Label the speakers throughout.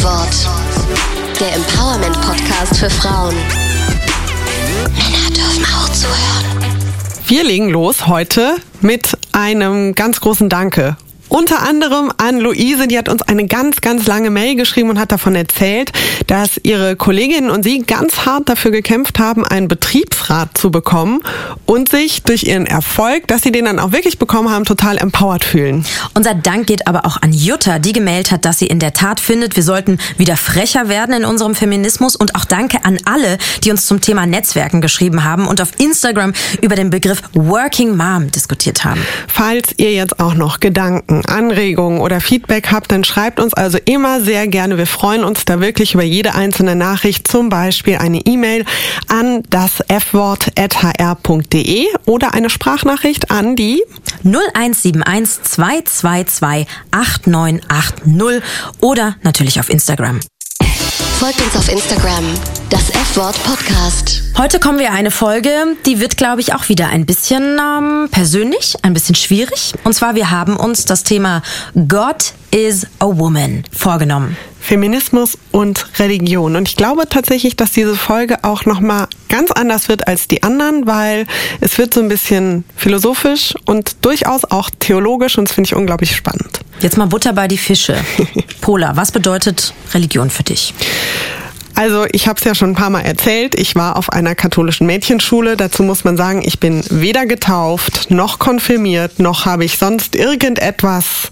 Speaker 1: F-Wort. Der Empowerment-Podcast für Frauen. Männer dürfen auch zuhören.
Speaker 2: Wir legen los heute mit einem ganz großen Danke unter anderem an Luise, die hat uns eine ganz, ganz lange Mail geschrieben und hat davon erzählt, dass ihre Kolleginnen und sie ganz hart dafür gekämpft haben, einen Betriebsrat zu bekommen und sich durch ihren Erfolg, dass sie den dann auch wirklich bekommen haben, total empowered fühlen.
Speaker 3: Unser Dank geht aber auch an Jutta, die gemeldet hat, dass sie in der Tat findet, wir sollten wieder frecher werden in unserem Feminismus und auch danke an alle, die uns zum Thema Netzwerken geschrieben haben und auf Instagram über den Begriff Working Mom diskutiert haben.
Speaker 2: Falls ihr jetzt auch noch Gedanken Anregungen oder Feedback habt, dann schreibt uns also immer sehr gerne. Wir freuen uns da wirklich über jede einzelne Nachricht, zum Beispiel eine E-Mail an das fwort.hr.de oder eine Sprachnachricht an die
Speaker 3: 0171 222 8980 oder natürlich auf Instagram.
Speaker 1: Folgt uns auf Instagram, das F-Wort Podcast.
Speaker 3: Heute kommen wir eine Folge, die wird, glaube ich, auch wieder ein bisschen ähm, persönlich, ein bisschen schwierig. Und zwar, wir haben uns das Thema God is a Woman vorgenommen.
Speaker 2: Feminismus und Religion. Und ich glaube tatsächlich, dass diese Folge auch nochmal ganz anders wird als die anderen, weil es wird so ein bisschen philosophisch und durchaus auch theologisch und das finde ich unglaublich spannend.
Speaker 3: Jetzt mal Butter bei die Fische. Pola, was bedeutet Religion für dich?
Speaker 2: Also ich habe es ja schon ein paar Mal erzählt. Ich war auf einer katholischen Mädchenschule. Dazu muss man sagen, ich bin weder getauft noch konfirmiert, noch habe ich sonst irgendetwas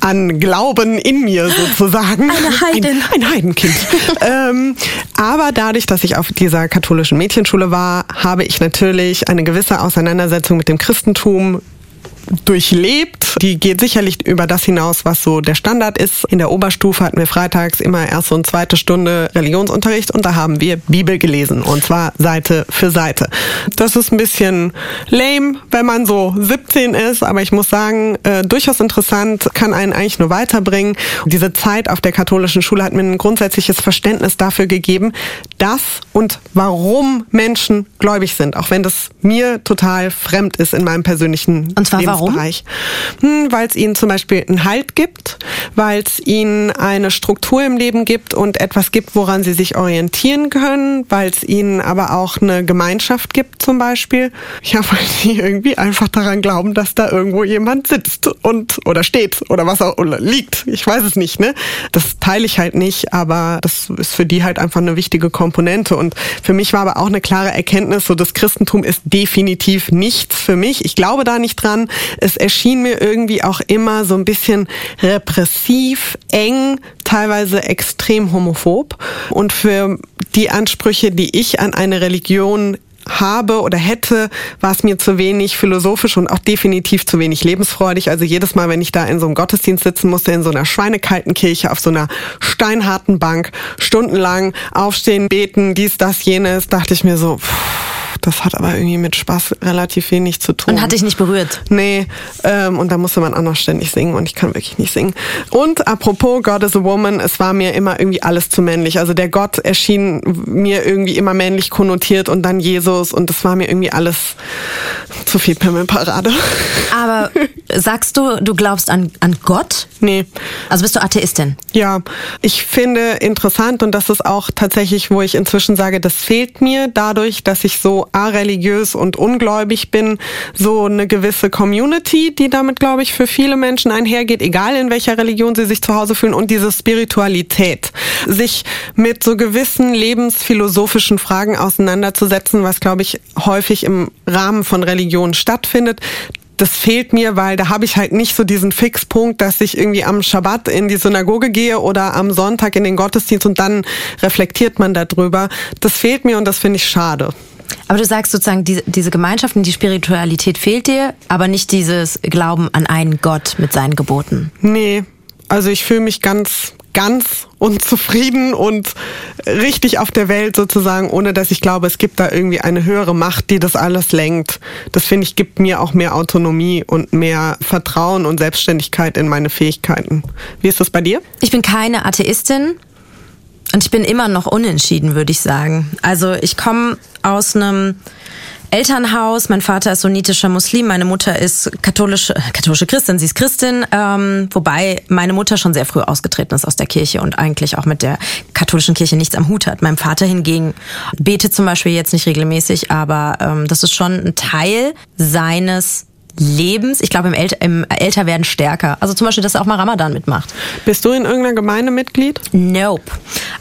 Speaker 2: an Glauben in mir sozusagen.
Speaker 3: Eine Heiden.
Speaker 2: Ein, ein Heidenkind. ähm, aber dadurch, dass ich auf dieser katholischen Mädchenschule war, habe ich natürlich eine gewisse Auseinandersetzung mit dem Christentum durchlebt. Die geht sicherlich über das hinaus, was so der Standard ist. In der Oberstufe hatten wir freitags immer erste und zweite Stunde Religionsunterricht und da haben wir Bibel gelesen und zwar Seite für Seite. Das ist ein bisschen lame, wenn man so 17 ist, aber ich muss sagen, äh, durchaus interessant, kann einen eigentlich nur weiterbringen. Diese Zeit auf der katholischen Schule hat mir ein grundsätzliches Verständnis dafür gegeben, dass und warum Menschen gläubig sind, auch wenn das mir total fremd ist in meinem persönlichen
Speaker 3: Und zwar
Speaker 2: Lebensbereich. Hm, weil es ihnen zum Beispiel einen Halt gibt, weil es ihnen eine Struktur im Leben gibt und etwas gibt, woran sie sich orientieren können, weil es ihnen aber auch eine Gemeinschaft gibt zum Beispiel. Ja, weil sie irgendwie einfach daran glauben, dass da irgendwo jemand sitzt und oder steht oder was auch oder liegt. Ich weiß es nicht, ne? Das teile ich halt nicht, aber das ist für die halt einfach eine wichtige Komponente. Und für mich war aber auch eine klare Erkenntnis, so das Christentum ist definitiv nichts für mich. Ich glaube da nicht dran. Es erschien mir irgendwie auch immer so ein bisschen repressiv, eng, teilweise extrem homophob. Und für die Ansprüche, die ich an eine Religion habe oder hätte, war es mir zu wenig philosophisch und auch definitiv zu wenig lebensfreudig. Also jedes Mal, wenn ich da in so einem Gottesdienst sitzen musste, in so einer schweinekalten Kirche, auf so einer steinharten Bank, stundenlang aufstehen, beten, dies, das, jenes, dachte ich mir so, pff, das hat aber irgendwie mit Spaß relativ wenig zu tun.
Speaker 3: Und hat dich nicht berührt?
Speaker 2: Nee, ähm, und da musste man auch noch ständig singen und ich kann wirklich nicht singen. Und apropos God is a Woman, es war mir immer irgendwie alles zu männlich. Also der Gott erschien mir irgendwie immer männlich konnotiert und dann Jesus und das war mir irgendwie alles zu viel Pimmelparade.
Speaker 3: Aber sagst du, du glaubst an, an Gott?
Speaker 2: Nee.
Speaker 3: Also bist du Atheistin?
Speaker 2: Ja, ich finde interessant und das ist auch tatsächlich, wo ich inzwischen sage, das fehlt mir dadurch, dass ich so areligiös und ungläubig bin, so eine gewisse Community, die damit, glaube ich, für viele Menschen einhergeht, egal in welcher Religion sie sich zu Hause fühlen und diese Spiritualität, sich mit so gewissen lebensphilosophischen Fragen auseinanderzusetzen, was, glaube ich, häufig im Rahmen von Religion stattfindet das fehlt mir, weil da habe ich halt nicht so diesen Fixpunkt, dass ich irgendwie am Schabbat in die Synagoge gehe oder am Sonntag in den Gottesdienst und dann reflektiert man darüber. Das fehlt mir und das finde ich schade.
Speaker 3: Aber du sagst sozusagen, diese, diese Gemeinschaft und die Spiritualität fehlt dir, aber nicht dieses Glauben an einen Gott mit seinen Geboten.
Speaker 2: Nee, also ich fühle mich ganz, ganz unzufrieden und richtig auf der Welt sozusagen, ohne dass ich glaube, es gibt da irgendwie eine höhere Macht, die das alles lenkt. Das finde ich gibt mir auch mehr Autonomie und mehr Vertrauen und Selbstständigkeit in meine Fähigkeiten. Wie ist das bei dir?
Speaker 3: Ich bin keine Atheistin und ich bin immer noch unentschieden, würde ich sagen. Also ich komme aus einem Elternhaus. Mein Vater ist sunnitischer Muslim, meine Mutter ist katholische, katholische Christin, sie ist Christin, ähm, wobei meine Mutter schon sehr früh ausgetreten ist aus der Kirche und eigentlich auch mit der katholischen Kirche nichts am Hut hat. Mein Vater hingegen betet zum Beispiel jetzt nicht regelmäßig, aber ähm, das ist schon ein Teil seines Lebens. Ich glaube, im, El im Älterwerden stärker. Also zum Beispiel, dass er auch mal Ramadan mitmacht.
Speaker 2: Bist du in irgendeiner Gemeinde Mitglied?
Speaker 3: Nope.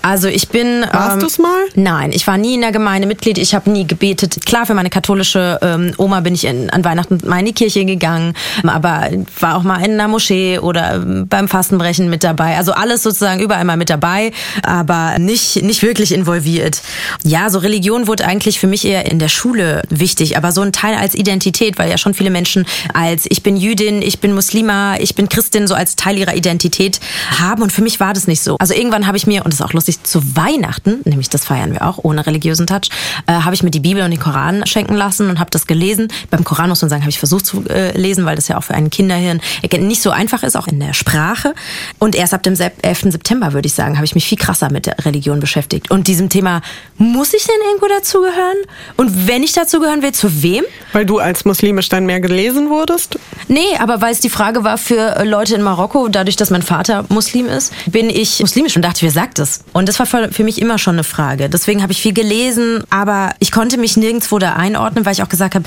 Speaker 3: Also ich bin.
Speaker 2: Warst ähm, du's mal?
Speaker 3: Nein, ich war nie in der Gemeinde Mitglied. Ich habe nie gebetet. Klar, für meine katholische ähm, Oma bin ich in, an Weihnachten mal in die Kirche gegangen, aber war auch mal in einer Moschee oder ähm, beim Fastenbrechen mit dabei. Also alles sozusagen überall mal mit dabei, aber nicht nicht wirklich involviert. Ja, so Religion wurde eigentlich für mich eher in der Schule wichtig, aber so ein Teil als Identität, weil ja schon viele Menschen Menschen als ich bin Jüdin, ich bin Muslima, ich bin Christin so als Teil ihrer Identität haben. Und für mich war das nicht so. Also irgendwann habe ich mir, und das ist auch lustig, zu Weihnachten, nämlich das feiern wir auch ohne religiösen Touch, äh, habe ich mir die Bibel und den Koran schenken lassen und habe das gelesen. Beim Koran muss man sagen, habe ich versucht zu äh, lesen, weil das ja auch für einen Kinderhirn nicht so einfach ist, auch in der Sprache. Und erst ab dem 11. September, würde ich sagen, habe ich mich viel krasser mit der Religion beschäftigt. Und diesem Thema, muss ich denn irgendwo dazugehören? Und wenn ich dazugehören will, zu wem?
Speaker 2: Weil du als muslimisch dann mehr gelesen gelesen wurdest?
Speaker 3: Nee, aber weil es die Frage war für äh, Leute in Marokko, dadurch, dass mein Vater Muslim ist, bin ich muslimisch und dachte, wer sagt das? Und das war für mich immer schon eine Frage. Deswegen habe ich viel gelesen, aber ich konnte mich nirgendwo da einordnen, weil ich auch gesagt habe,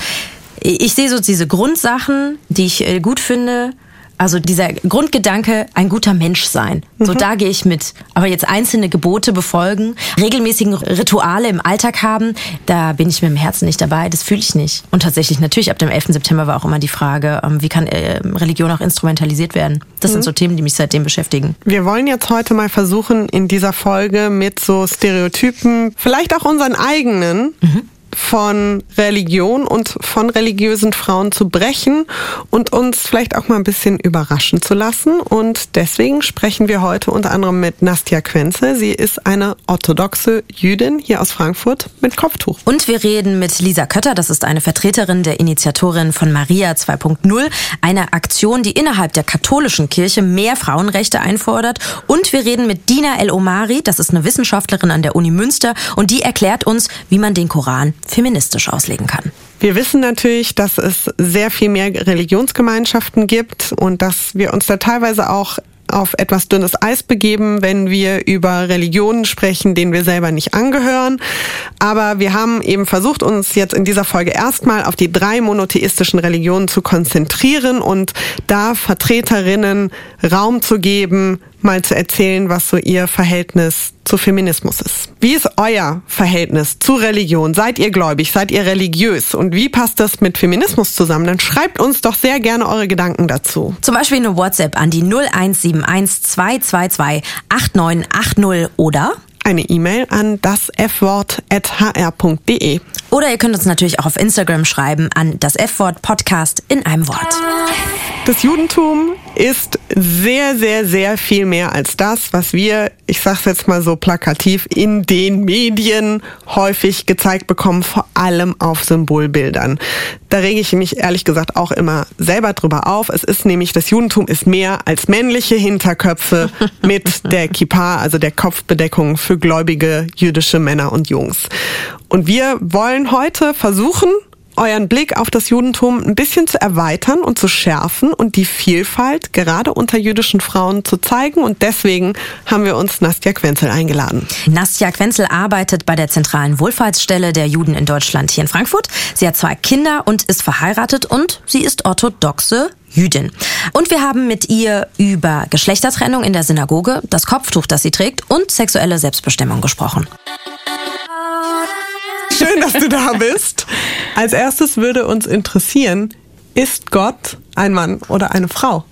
Speaker 3: ich sehe so diese Grundsachen, die ich äh, gut finde, also dieser Grundgedanke, ein guter Mensch sein. So mhm. da gehe ich mit. Aber jetzt einzelne Gebote befolgen, regelmäßigen Rituale im Alltag haben, da bin ich mit dem Herzen nicht dabei. Das fühle ich nicht. Und tatsächlich, natürlich, ab dem 11. September war auch immer die Frage, ähm, wie kann äh, Religion auch instrumentalisiert werden? Das mhm. sind so Themen, die mich seitdem beschäftigen.
Speaker 2: Wir wollen jetzt heute mal versuchen, in dieser Folge mit so Stereotypen, vielleicht auch unseren eigenen, mhm von Religion und von religiösen Frauen zu brechen und uns vielleicht auch mal ein bisschen überraschen zu lassen. Und deswegen sprechen wir heute unter anderem mit Nastja Quenze. Sie ist eine orthodoxe Jüdin hier aus Frankfurt mit Kopftuch.
Speaker 3: Und wir reden mit Lisa Kötter. Das ist eine Vertreterin der Initiatorin von Maria 2.0, eine Aktion, die innerhalb der katholischen Kirche mehr Frauenrechte einfordert. Und wir reden mit Dina El Omari. Das ist eine Wissenschaftlerin an der Uni Münster und die erklärt uns, wie man den Koran feministisch auslegen kann.
Speaker 2: Wir wissen natürlich, dass es sehr viel mehr Religionsgemeinschaften gibt und dass wir uns da teilweise auch auf etwas dünnes Eis begeben, wenn wir über Religionen sprechen, denen wir selber nicht angehören. Aber wir haben eben versucht, uns jetzt in dieser Folge erstmal auf die drei monotheistischen Religionen zu konzentrieren und da Vertreterinnen Raum zu geben, mal zu erzählen, was so ihr Verhältnis zu Feminismus ist. Wie ist euer Verhältnis zu Religion? Seid ihr gläubig? Seid ihr religiös? Und wie passt das mit Feminismus zusammen? Dann schreibt uns doch sehr gerne eure Gedanken dazu.
Speaker 3: Zum Beispiel eine WhatsApp an die 0171 222 8980 oder
Speaker 2: eine E-Mail an das fwort.hr.de.
Speaker 3: Oder ihr könnt uns natürlich auch auf Instagram schreiben an das F-Wort Podcast in einem Wort.
Speaker 2: Das Judentum ist sehr, sehr, sehr viel mehr als das, was wir, ich sag's jetzt mal so plakativ, in den Medien häufig gezeigt bekommen, vor allem auf Symbolbildern. Da rege ich mich ehrlich gesagt auch immer selber drüber auf. Es ist nämlich, das Judentum ist mehr als männliche Hinterköpfe mit der Kippa, also der Kopfbedeckung für gläubige jüdische Männer und Jungs. Und wir wollen heute versuchen, euren Blick auf das Judentum ein bisschen zu erweitern und zu schärfen und die Vielfalt gerade unter jüdischen Frauen zu zeigen. Und deswegen haben wir uns Nastja Quenzel eingeladen.
Speaker 3: Nastja Quenzel arbeitet bei der zentralen Wohlfahrtsstelle der Juden in Deutschland hier in Frankfurt. Sie hat zwei Kinder und ist verheiratet und sie ist orthodoxe Jüdin. Und wir haben mit ihr über Geschlechtertrennung in der Synagoge, das Kopftuch, das sie trägt und sexuelle Selbstbestimmung gesprochen.
Speaker 2: Schön, dass du da bist. Als erstes würde uns interessieren, ist Gott ein Mann oder eine Frau?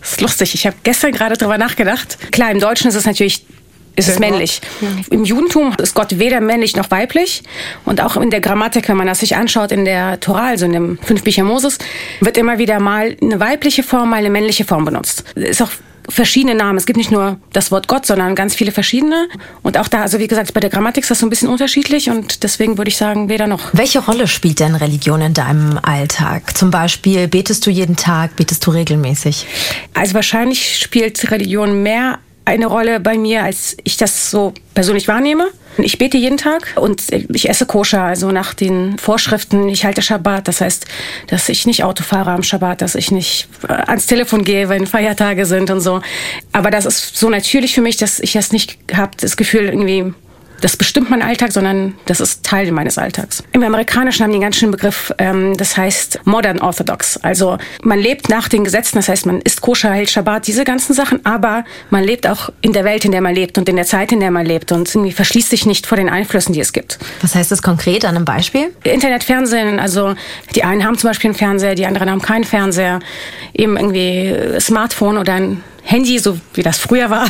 Speaker 4: Das ist lustig. Ich habe gestern gerade darüber nachgedacht. Klar, im Deutschen ist es natürlich ist es männlich. Im Judentum ist Gott weder männlich noch weiblich. Und auch in der Grammatik, wenn man das sich anschaut, in der Torah, also in den fünf Büchern Moses, wird immer wieder mal eine weibliche Form, mal eine männliche Form benutzt. Ist auch verschiedene Namen. Es gibt nicht nur das Wort Gott, sondern ganz viele verschiedene. Und auch da, also wie gesagt, bei der Grammatik ist das so ein bisschen unterschiedlich und deswegen würde ich sagen, weder noch.
Speaker 3: Welche Rolle spielt denn Religion in deinem Alltag? Zum Beispiel, betest du jeden Tag, betest du regelmäßig?
Speaker 4: Also wahrscheinlich spielt Religion mehr eine Rolle bei mir, als ich das so persönlich wahrnehme. Ich bete jeden Tag und ich esse koscher, also nach den Vorschriften. Ich halte Schabbat, das heißt, dass ich nicht Auto fahre am Schabbat, dass ich nicht äh, ans Telefon gehe, wenn Feiertage sind und so. Aber das ist so natürlich für mich, dass ich das nicht habe, das Gefühl irgendwie das bestimmt mein Alltag, sondern das ist Teil meines Alltags. Im Amerikanischen haben die einen ganz schönen Begriff, ähm, das heißt Modern Orthodox. Also man lebt nach den Gesetzen, das heißt man isst koscher, hält Shabbat, diese ganzen Sachen, aber man lebt auch in der Welt, in der man lebt und in der Zeit, in der man lebt und irgendwie verschließt sich nicht vor den Einflüssen, die es gibt.
Speaker 3: Was heißt das konkret an einem Beispiel?
Speaker 4: Internet, Fernsehen, also die einen haben zum Beispiel einen Fernseher, die anderen haben keinen Fernseher, eben irgendwie Smartphone oder ein Handy, so wie das früher war.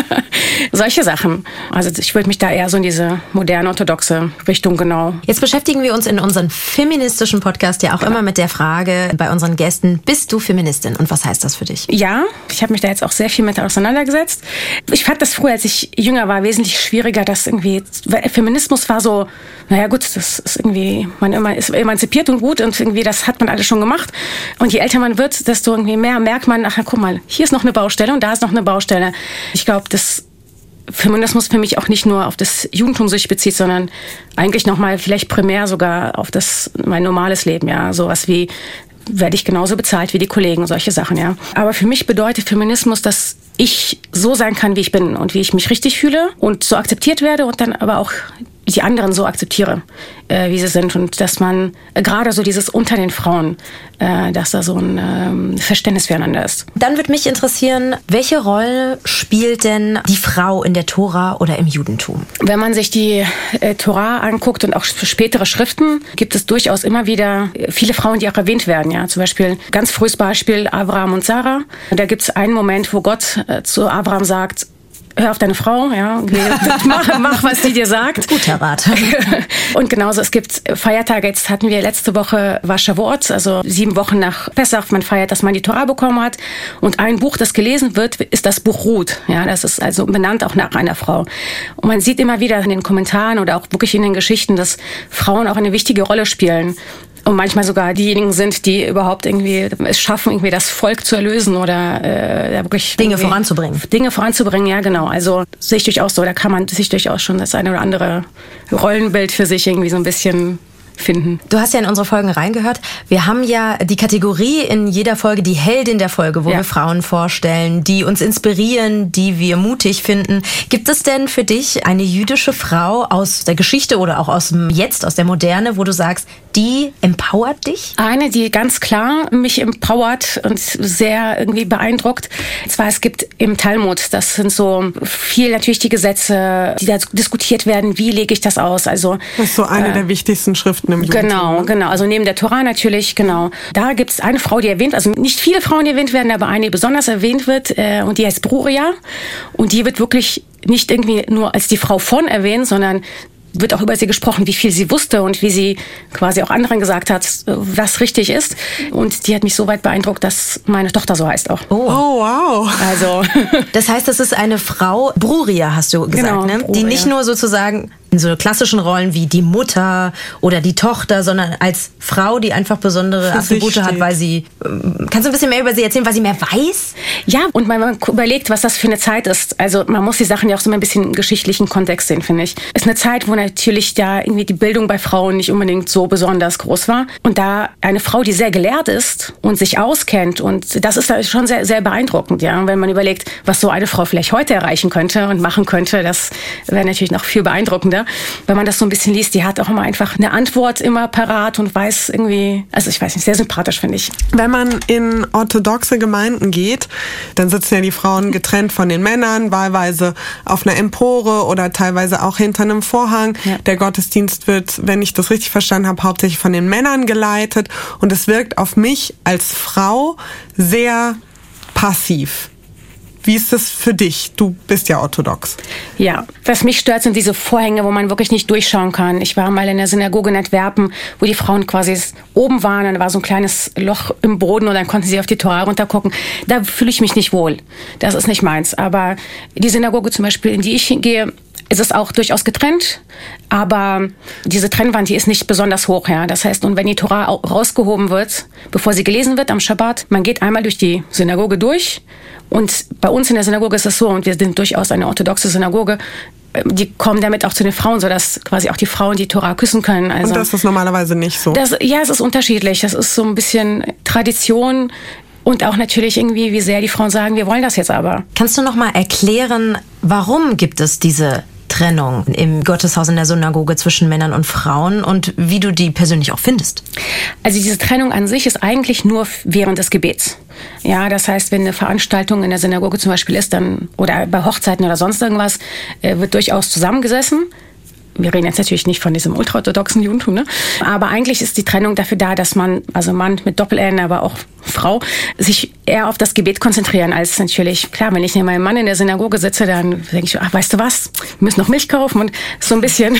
Speaker 4: Solche Sachen. Also ich würde mich da eher so in diese moderne, orthodoxe Richtung genau.
Speaker 3: Jetzt beschäftigen wir uns in unserem feministischen Podcast ja auch ja. immer mit der Frage bei unseren Gästen, bist du Feministin und was heißt das für dich?
Speaker 4: Ja, ich habe mich da jetzt auch sehr viel mit auseinandergesetzt. Ich fand das früher, als ich jünger war, wesentlich schwieriger, dass irgendwie Feminismus war so, naja gut, das ist irgendwie, man immer ist emanzipiert und gut und irgendwie das hat man alles schon gemacht. Und je älter man wird, desto irgendwie mehr merkt man, ach guck mal, hier ist noch eine Baustelle und da ist noch eine Baustelle. Ich glaube, dass Feminismus für mich auch nicht nur auf das Judentum sich bezieht, sondern eigentlich nochmal vielleicht primär sogar auf das mein normales Leben, ja, sowas wie werde ich genauso bezahlt wie die Kollegen und solche Sachen, ja. Aber für mich bedeutet Feminismus, dass ich so sein kann, wie ich bin und wie ich mich richtig fühle und so akzeptiert werde und dann aber auch die anderen so akzeptiere, äh, wie sie sind und dass man äh, gerade so dieses unter den Frauen, äh, dass da so ein ähm, Verständnis füreinander ist.
Speaker 3: Dann würde mich interessieren, welche Rolle spielt denn die Frau in der Tora oder im Judentum?
Speaker 4: Wenn man sich die äh, Tora anguckt und auch für spätere Schriften, gibt es durchaus immer wieder viele Frauen, die auch erwähnt werden. Ja, zum Beispiel ganz frühes Beispiel Abraham und Sarah. Da gibt es einen Moment, wo Gott äh, zu Abraham sagt, hör auf deine Frau, ja, mach, mach, was die dir sagt.
Speaker 3: Guter Rat.
Speaker 4: Und genauso, es gibt Feiertage, jetzt hatten wir letzte Woche war Shavuot, also sieben Wochen nach Pessach, man feiert, dass man die Torah bekommen hat. Und ein Buch, das gelesen wird, ist das Buch Ruth. Ja, das ist also benannt auch nach einer Frau. Und man sieht immer wieder in den Kommentaren oder auch wirklich in den Geschichten, dass Frauen auch eine wichtige Rolle spielen und manchmal sogar diejenigen sind, die überhaupt irgendwie es schaffen, irgendwie das Volk zu erlösen oder äh, wirklich
Speaker 3: Dinge voranzubringen.
Speaker 4: Dinge voranzubringen, ja genau. Also sehe ich durchaus so, da kann man sich durchaus schon das eine oder andere Rollenbild für sich irgendwie so ein bisschen finden.
Speaker 3: Du hast ja in unsere Folgen reingehört. Wir haben ja die Kategorie in jeder Folge die Heldin der Folge, wo ja. wir Frauen vorstellen, die uns inspirieren, die wir mutig finden. Gibt es denn für dich eine jüdische Frau aus der Geschichte oder auch aus dem Jetzt, aus der Moderne, wo du sagst, die empowert dich?
Speaker 4: Eine, die ganz klar mich empowert und sehr irgendwie beeindruckt. Und zwar, es gibt im Talmud, das sind so viel natürlich die Gesetze, die da diskutiert werden, wie lege ich das aus? Also,
Speaker 2: das ist so eine äh, der wichtigsten Schriften Im
Speaker 4: Judentum. Genau, ne? genau. Also neben der Tora natürlich, genau. Da gibt es eine Frau, die erwähnt, also nicht viele Frauen, die erwähnt werden, aber eine, die besonders erwähnt wird, äh, und die heißt Bruria. Und die wird wirklich nicht irgendwie nur als die Frau von erwähnt, sondern wird auch über sie gesprochen, wie viel sie wusste und wie sie quasi auch anderen gesagt hat, was richtig ist. Und die hat mich so weit beeindruckt, dass meine Tochter so heißt auch.
Speaker 2: Oh, oh wow.
Speaker 3: Also. Das heißt, das ist eine Frau, Bruria hast du gesagt, genau, ne? die nicht nur sozusagen in so klassischen Rollen wie die Mutter oder die Tochter, sondern als Frau, die einfach besondere Für Attribute hat, weil sie. Ähm, kannst du ein bisschen mehr über sie erzählen, weil sie mehr weiß?
Speaker 4: Ja, und man überlegt, was das für eine Zeit ist. Also man muss die Sachen ja auch so ein bisschen im geschichtlichen Kontext sehen, finde ich. Es ist eine Zeit, wo natürlich da irgendwie die Bildung bei Frauen nicht unbedingt so besonders groß war. Und da eine Frau, die sehr gelehrt ist und sich auskennt, und das ist schon sehr, sehr beeindruckend, ja. Wenn man überlegt, was so eine Frau vielleicht heute erreichen könnte und machen könnte, das wäre natürlich noch viel beeindruckender wenn man das so ein bisschen liest, die hat auch immer einfach eine Antwort immer parat und weiß irgendwie, also ich weiß nicht, sehr sympathisch finde ich.
Speaker 2: Wenn man in orthodoxe Gemeinden geht, dann sitzen ja die Frauen getrennt von den Männern, wahlweise auf einer Empore oder teilweise auch hinter einem Vorhang. Ja. Der Gottesdienst wird, wenn ich das richtig verstanden habe, hauptsächlich von den Männern geleitet und es wirkt auf mich als Frau sehr passiv. Wie ist das für dich? Du bist ja orthodox.
Speaker 4: Ja, was mich stört, sind diese Vorhänge, wo man wirklich nicht durchschauen kann. Ich war mal in der Synagoge in Antwerpen, wo die Frauen quasi oben waren und da war so ein kleines Loch im Boden und dann konnten sie auf die Tora runtergucken. Da fühle ich mich nicht wohl. Das ist nicht meins. Aber die Synagoge zum Beispiel, in die ich gehe, ist es auch durchaus getrennt, aber diese Trennwand, die ist nicht besonders hoch. Ja. Das heißt, und wenn die Tora rausgehoben wird, bevor sie gelesen wird am Schabbat, man geht einmal durch die Synagoge durch und bei uns in der Synagoge ist es so, und wir sind durchaus eine orthodoxe Synagoge, die kommen damit auch zu den Frauen, sodass quasi auch die Frauen die Tora küssen können.
Speaker 2: Also und das ist normalerweise nicht so?
Speaker 4: Das, ja, es ist unterschiedlich. Das ist so ein bisschen Tradition. Und auch natürlich irgendwie, wie sehr die Frauen sagen, wir wollen das jetzt aber.
Speaker 3: Kannst du noch mal erklären, warum gibt es diese Trennung im Gotteshaus in der Synagoge zwischen Männern und Frauen und wie du die persönlich auch findest?
Speaker 4: Also diese Trennung an sich ist eigentlich nur während des Gebets. Ja, das heißt, wenn eine Veranstaltung in der Synagoge zum Beispiel ist, dann oder bei Hochzeiten oder sonst irgendwas, äh, wird durchaus zusammengesessen wir reden jetzt natürlich nicht von diesem ultraorthodoxen Judentum, ne? aber eigentlich ist die Trennung dafür da, dass man, also Mann mit Doppel-N, aber auch Frau, sich eher auf das Gebet konzentrieren, als natürlich, klar, wenn ich neben meinem Mann in der Synagoge sitze, dann denke ich, ach, weißt du was, wir müssen noch Milch kaufen und so ein bisschen,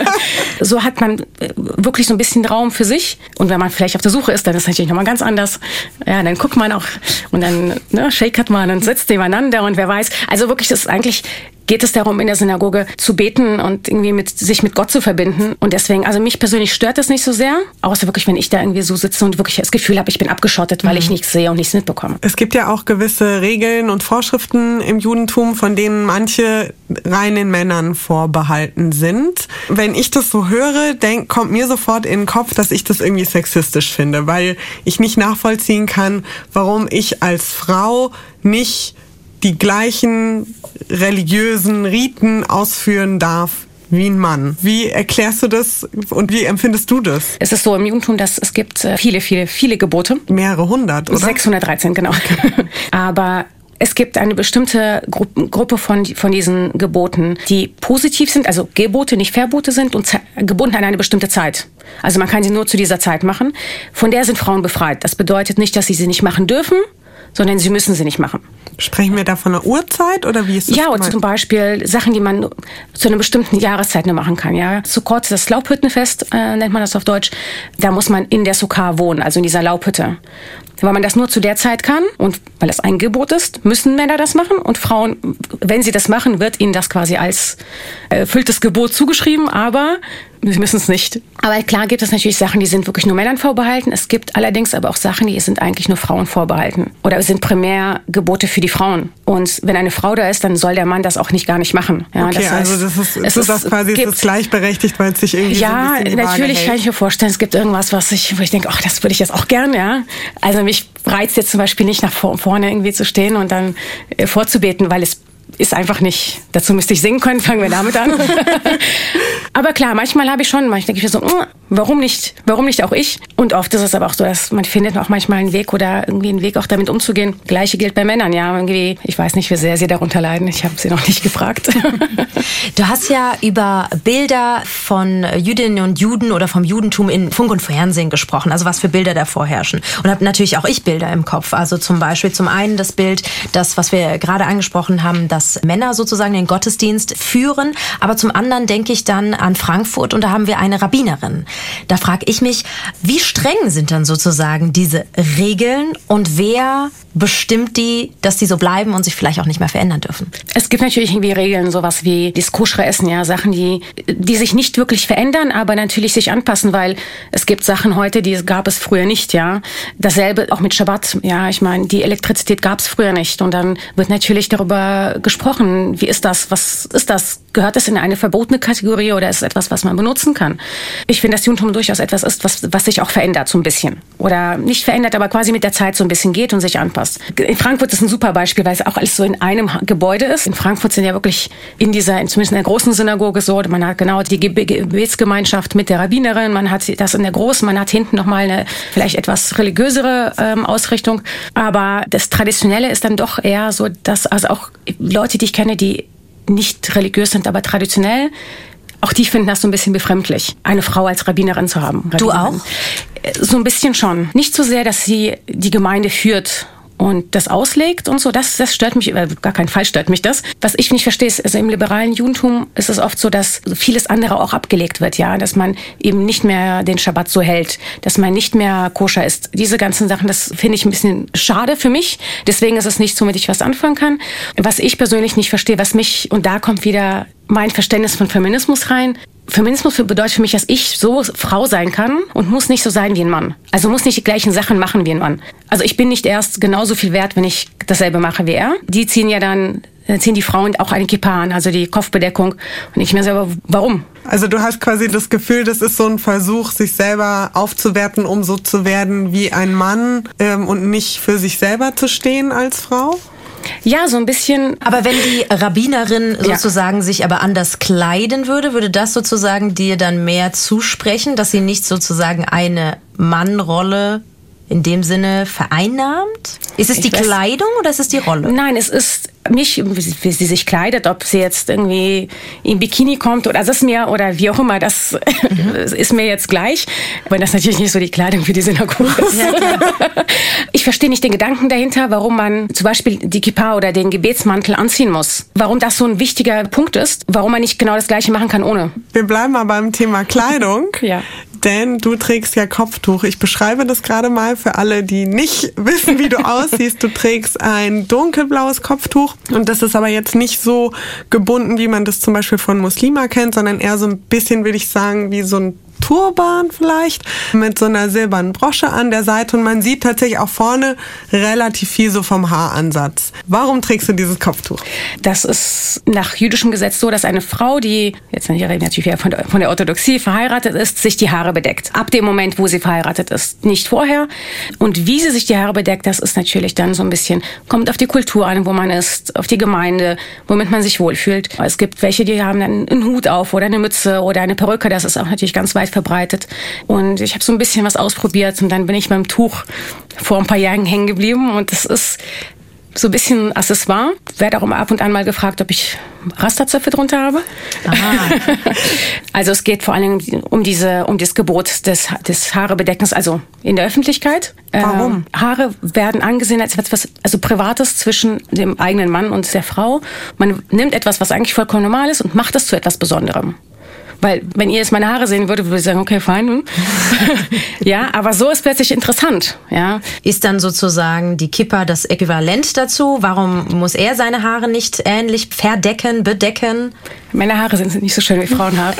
Speaker 4: so hat man wirklich so ein bisschen Raum für sich und wenn man vielleicht auf der Suche ist, dann ist es natürlich nochmal ganz anders. Ja, dann guckt man auch und dann ne, shakert man und sitzt nebeneinander und wer weiß, also wirklich, das ist eigentlich geht es darum, in der Synagoge zu beten und irgendwie mit sich mit Gott zu verbinden. Und deswegen, also mich persönlich stört das nicht so sehr, außer wirklich, wenn ich da irgendwie so sitze und wirklich das Gefühl habe, ich bin abgeschottet, weil mhm. ich nichts sehe und nichts mitbekomme.
Speaker 2: Es gibt ja auch gewisse Regeln und Vorschriften im Judentum, von denen manche reinen Männern vorbehalten sind. Wenn ich das so höre, denk, kommt mir sofort in den Kopf, dass ich das irgendwie sexistisch finde, weil ich nicht nachvollziehen kann, warum ich als Frau nicht die gleichen religiösen Riten ausführen darf wie ein Mann. Wie erklärst du das und wie empfindest du das?
Speaker 4: Es ist so im Judentum, dass es gibt äh, viele, viele, viele Gebote.
Speaker 2: Mehrere hundert, oder?
Speaker 4: 613, genau. Aber es gibt eine bestimmte Gruppe von, von diesen Geboten, die positiv sind, also Gebote, nicht Verbote sind und gebunden an eine bestimmte Zeit. Also man kann sie nur zu dieser Zeit machen. Von der sind Frauen befreit. Das bedeutet nicht, dass sie sie nicht machen dürfen, sondern sie müssen sie nicht machen.
Speaker 2: Sprechen wir da von einer Uhrzeit oder wie ist das?
Speaker 4: Ja, gemeint? zum Beispiel Sachen, die man zu einer bestimmten Jahreszeit nur machen kann. Ja, Sukkot, das Laubhüttenfest äh, nennt man das auf Deutsch. Da muss man in der Sukkah wohnen, also in dieser Laubhütte. Weil man das nur zu der Zeit kann und weil das ein Gebot ist, müssen Männer das machen und Frauen, wenn sie das machen, wird ihnen das quasi als erfülltes Gebot zugeschrieben, aber Sie müssen es nicht. Aber klar gibt es natürlich Sachen, die sind wirklich nur Männern vorbehalten. Es gibt allerdings aber auch Sachen, die sind eigentlich nur Frauen vorbehalten. Oder sind primär Gebote für die Frauen. Und wenn eine Frau da ist, dann soll der Mann das auch nicht gar nicht machen.
Speaker 2: Ja, okay, das heißt, also das ist, es ist das quasi gibt, ist gleichberechtigt, weil es sich irgendwie
Speaker 4: Ja,
Speaker 2: so
Speaker 4: natürlich kann ich mir vorstellen, es gibt irgendwas, was ich, wo ich denke, ach, das würde ich jetzt auch gern, ja. Also mich reizt jetzt zum Beispiel nicht nach vorne irgendwie zu stehen und dann äh, vorzubeten, weil es ist einfach nicht, dazu müsste ich singen können, fangen wir damit an. aber klar, manchmal habe ich schon, manchmal denke ich mir so, mm, warum nicht, warum nicht auch ich? Und oft ist es aber auch so, dass man findet auch manchmal einen Weg oder irgendwie einen Weg auch damit umzugehen. Gleiche gilt bei Männern, ja, irgendwie, ich weiß nicht, wie sehr sie darunter leiden, ich habe sie noch nicht gefragt.
Speaker 3: du hast ja über Bilder von Jüdinnen und Juden oder vom Judentum in Funk und Fernsehen gesprochen, also was für Bilder da vorherrschen. Und habe natürlich auch ich Bilder im Kopf, also zum Beispiel zum einen das Bild, das, was wir gerade angesprochen haben, dass Männer sozusagen den Gottesdienst führen. Aber zum anderen denke ich dann an Frankfurt und da haben wir eine Rabbinerin. Da frage ich mich, wie streng sind dann sozusagen diese Regeln und wer bestimmt die, dass die so bleiben und sich vielleicht auch nicht mehr verändern dürfen?
Speaker 4: Es gibt natürlich irgendwie Regeln, sowas wie das Kuschre essen, ja, Sachen, die, die sich nicht wirklich verändern, aber natürlich sich anpassen, weil es gibt Sachen heute, die gab es früher nicht, ja. Dasselbe auch mit Schabbat, ja, ich meine, die Elektrizität gab es früher nicht und dann wird natürlich darüber gesprochen, wie ist das, was ist das, gehört das in eine verbotene Kategorie oder ist es etwas, was man benutzen kann? Ich finde, dass Judentum durchaus etwas ist, was, was sich auch verändert so ein bisschen oder nicht verändert, aber quasi mit der Zeit so ein bisschen geht und sich anpasst. In Frankfurt ist ein super Beispiel, weil es auch alles so in einem Gebäude ist. In Frankfurt sind ja wirklich in dieser, zumindest in der großen Synagoge so, man hat genau die Gebetsgemeinschaft mit der Rabbinerin, man hat das in der großen, man hat hinten nochmal eine vielleicht etwas religiösere ähm, Ausrichtung. Aber das Traditionelle ist dann doch eher so, dass also auch Leute, die ich kenne, die nicht religiös sind, aber traditionell, auch die finden das so ein bisschen befremdlich, eine Frau als Rabbinerin zu haben. Rabbinerin.
Speaker 3: Du auch?
Speaker 4: So ein bisschen schon. Nicht so sehr, dass sie die Gemeinde führt und das auslegt und so, das, das stört mich, äh, gar keinen Fall stört mich das. Was ich nicht verstehe, ist, also im liberalen Judentum ist es oft so, dass vieles andere auch abgelegt wird, ja, dass man eben nicht mehr den Schabbat so hält, dass man nicht mehr koscher ist. Diese ganzen Sachen, das finde ich ein bisschen schade für mich. Deswegen ist es nichts, womit ich was anfangen kann. Was ich persönlich nicht verstehe, was mich, und da kommt wieder mein Verständnis von Feminismus rein. Feminismus bedeutet für mich, dass ich so Frau sein kann und muss nicht so sein wie ein Mann. Also muss nicht die gleichen Sachen machen wie ein Mann. Also ich bin nicht erst genauso viel wert, wenn ich dasselbe mache wie er. Die ziehen ja dann ziehen die Frauen auch eine Kippa an, also die Kopfbedeckung. Und ich mir selber, warum?
Speaker 2: Also du hast quasi das Gefühl, das ist so ein Versuch, sich selber aufzuwerten, um so zu werden wie ein Mann ähm, und nicht für sich selber zu stehen als Frau?
Speaker 4: Ja, so ein bisschen.
Speaker 3: Aber wenn die Rabbinerin sozusagen ja. sich aber anders kleiden würde, würde das sozusagen dir dann mehr zusprechen, dass sie nicht sozusagen eine Mannrolle in dem Sinne vereinnahmt? Ist es ich die Kleidung oder ist es die Rolle?
Speaker 4: Nein, es ist nicht, wie sie sich kleidet, ob sie jetzt irgendwie im Bikini kommt oder das ist mir oder wie auch immer, das mhm. ist mir jetzt gleich. Wenn das natürlich nicht so die Kleidung für die Synagoge ist. Ja, ich verstehe nicht den Gedanken dahinter, warum man zum Beispiel die Kippa oder den Gebetsmantel anziehen muss. Warum das so ein wichtiger Punkt ist, warum man nicht genau das Gleiche machen kann ohne.
Speaker 2: Wir bleiben mal beim Thema Kleidung. ja. Denn du trägst ja Kopftuch. Ich beschreibe das gerade mal für alle, die nicht wissen, wie du aussiehst. Du trägst ein dunkelblaues Kopftuch und das ist aber jetzt nicht so gebunden, wie man das zum Beispiel von Muslima kennt, sondern eher so ein bisschen, würde ich sagen, wie so ein Turban vielleicht mit so einer silbernen Brosche an der Seite und man sieht tatsächlich auch vorne relativ viel so vom Haaransatz. Warum trägst du dieses Kopftuch?
Speaker 4: Das ist nach jüdischem Gesetz so, dass eine Frau, die jetzt natürlich von der, von der Orthodoxie verheiratet ist, sich die Haare bedeckt. Ab dem Moment, wo sie verheiratet ist, nicht vorher. Und wie sie sich die Haare bedeckt, das ist natürlich dann so ein bisschen, kommt auf die Kultur an, wo man ist, auf die Gemeinde, womit man sich wohlfühlt. Es gibt welche, die haben dann einen Hut auf oder eine Mütze oder eine Perücke, das ist auch natürlich ganz weit verbreitet. Und ich habe so ein bisschen was ausprobiert und dann bin ich beim Tuch vor ein paar Jahren hängen geblieben und das ist so ein bisschen Accessoire. Werde auch immer ab und an mal gefragt, ob ich Rasterzöpfe drunter habe. also es geht vor allem um diese, um das Gebot des, des Haarebedeckens, also in der Öffentlichkeit.
Speaker 2: Warum?
Speaker 4: Ähm, Haare werden angesehen als etwas, also Privates zwischen dem eigenen Mann und der Frau. Man nimmt etwas, was eigentlich vollkommen normal ist und macht es zu etwas Besonderem. Weil wenn ihr jetzt meine Haare sehen würdet, würde ich sagen, okay, fein. ja, aber so ist plötzlich interessant. Ja.
Speaker 3: Ist dann sozusagen die Kippa das Äquivalent dazu? Warum muss er seine Haare nicht ähnlich verdecken, bedecken?
Speaker 4: Meine Haare sind nicht so schön wie Frauenhaare.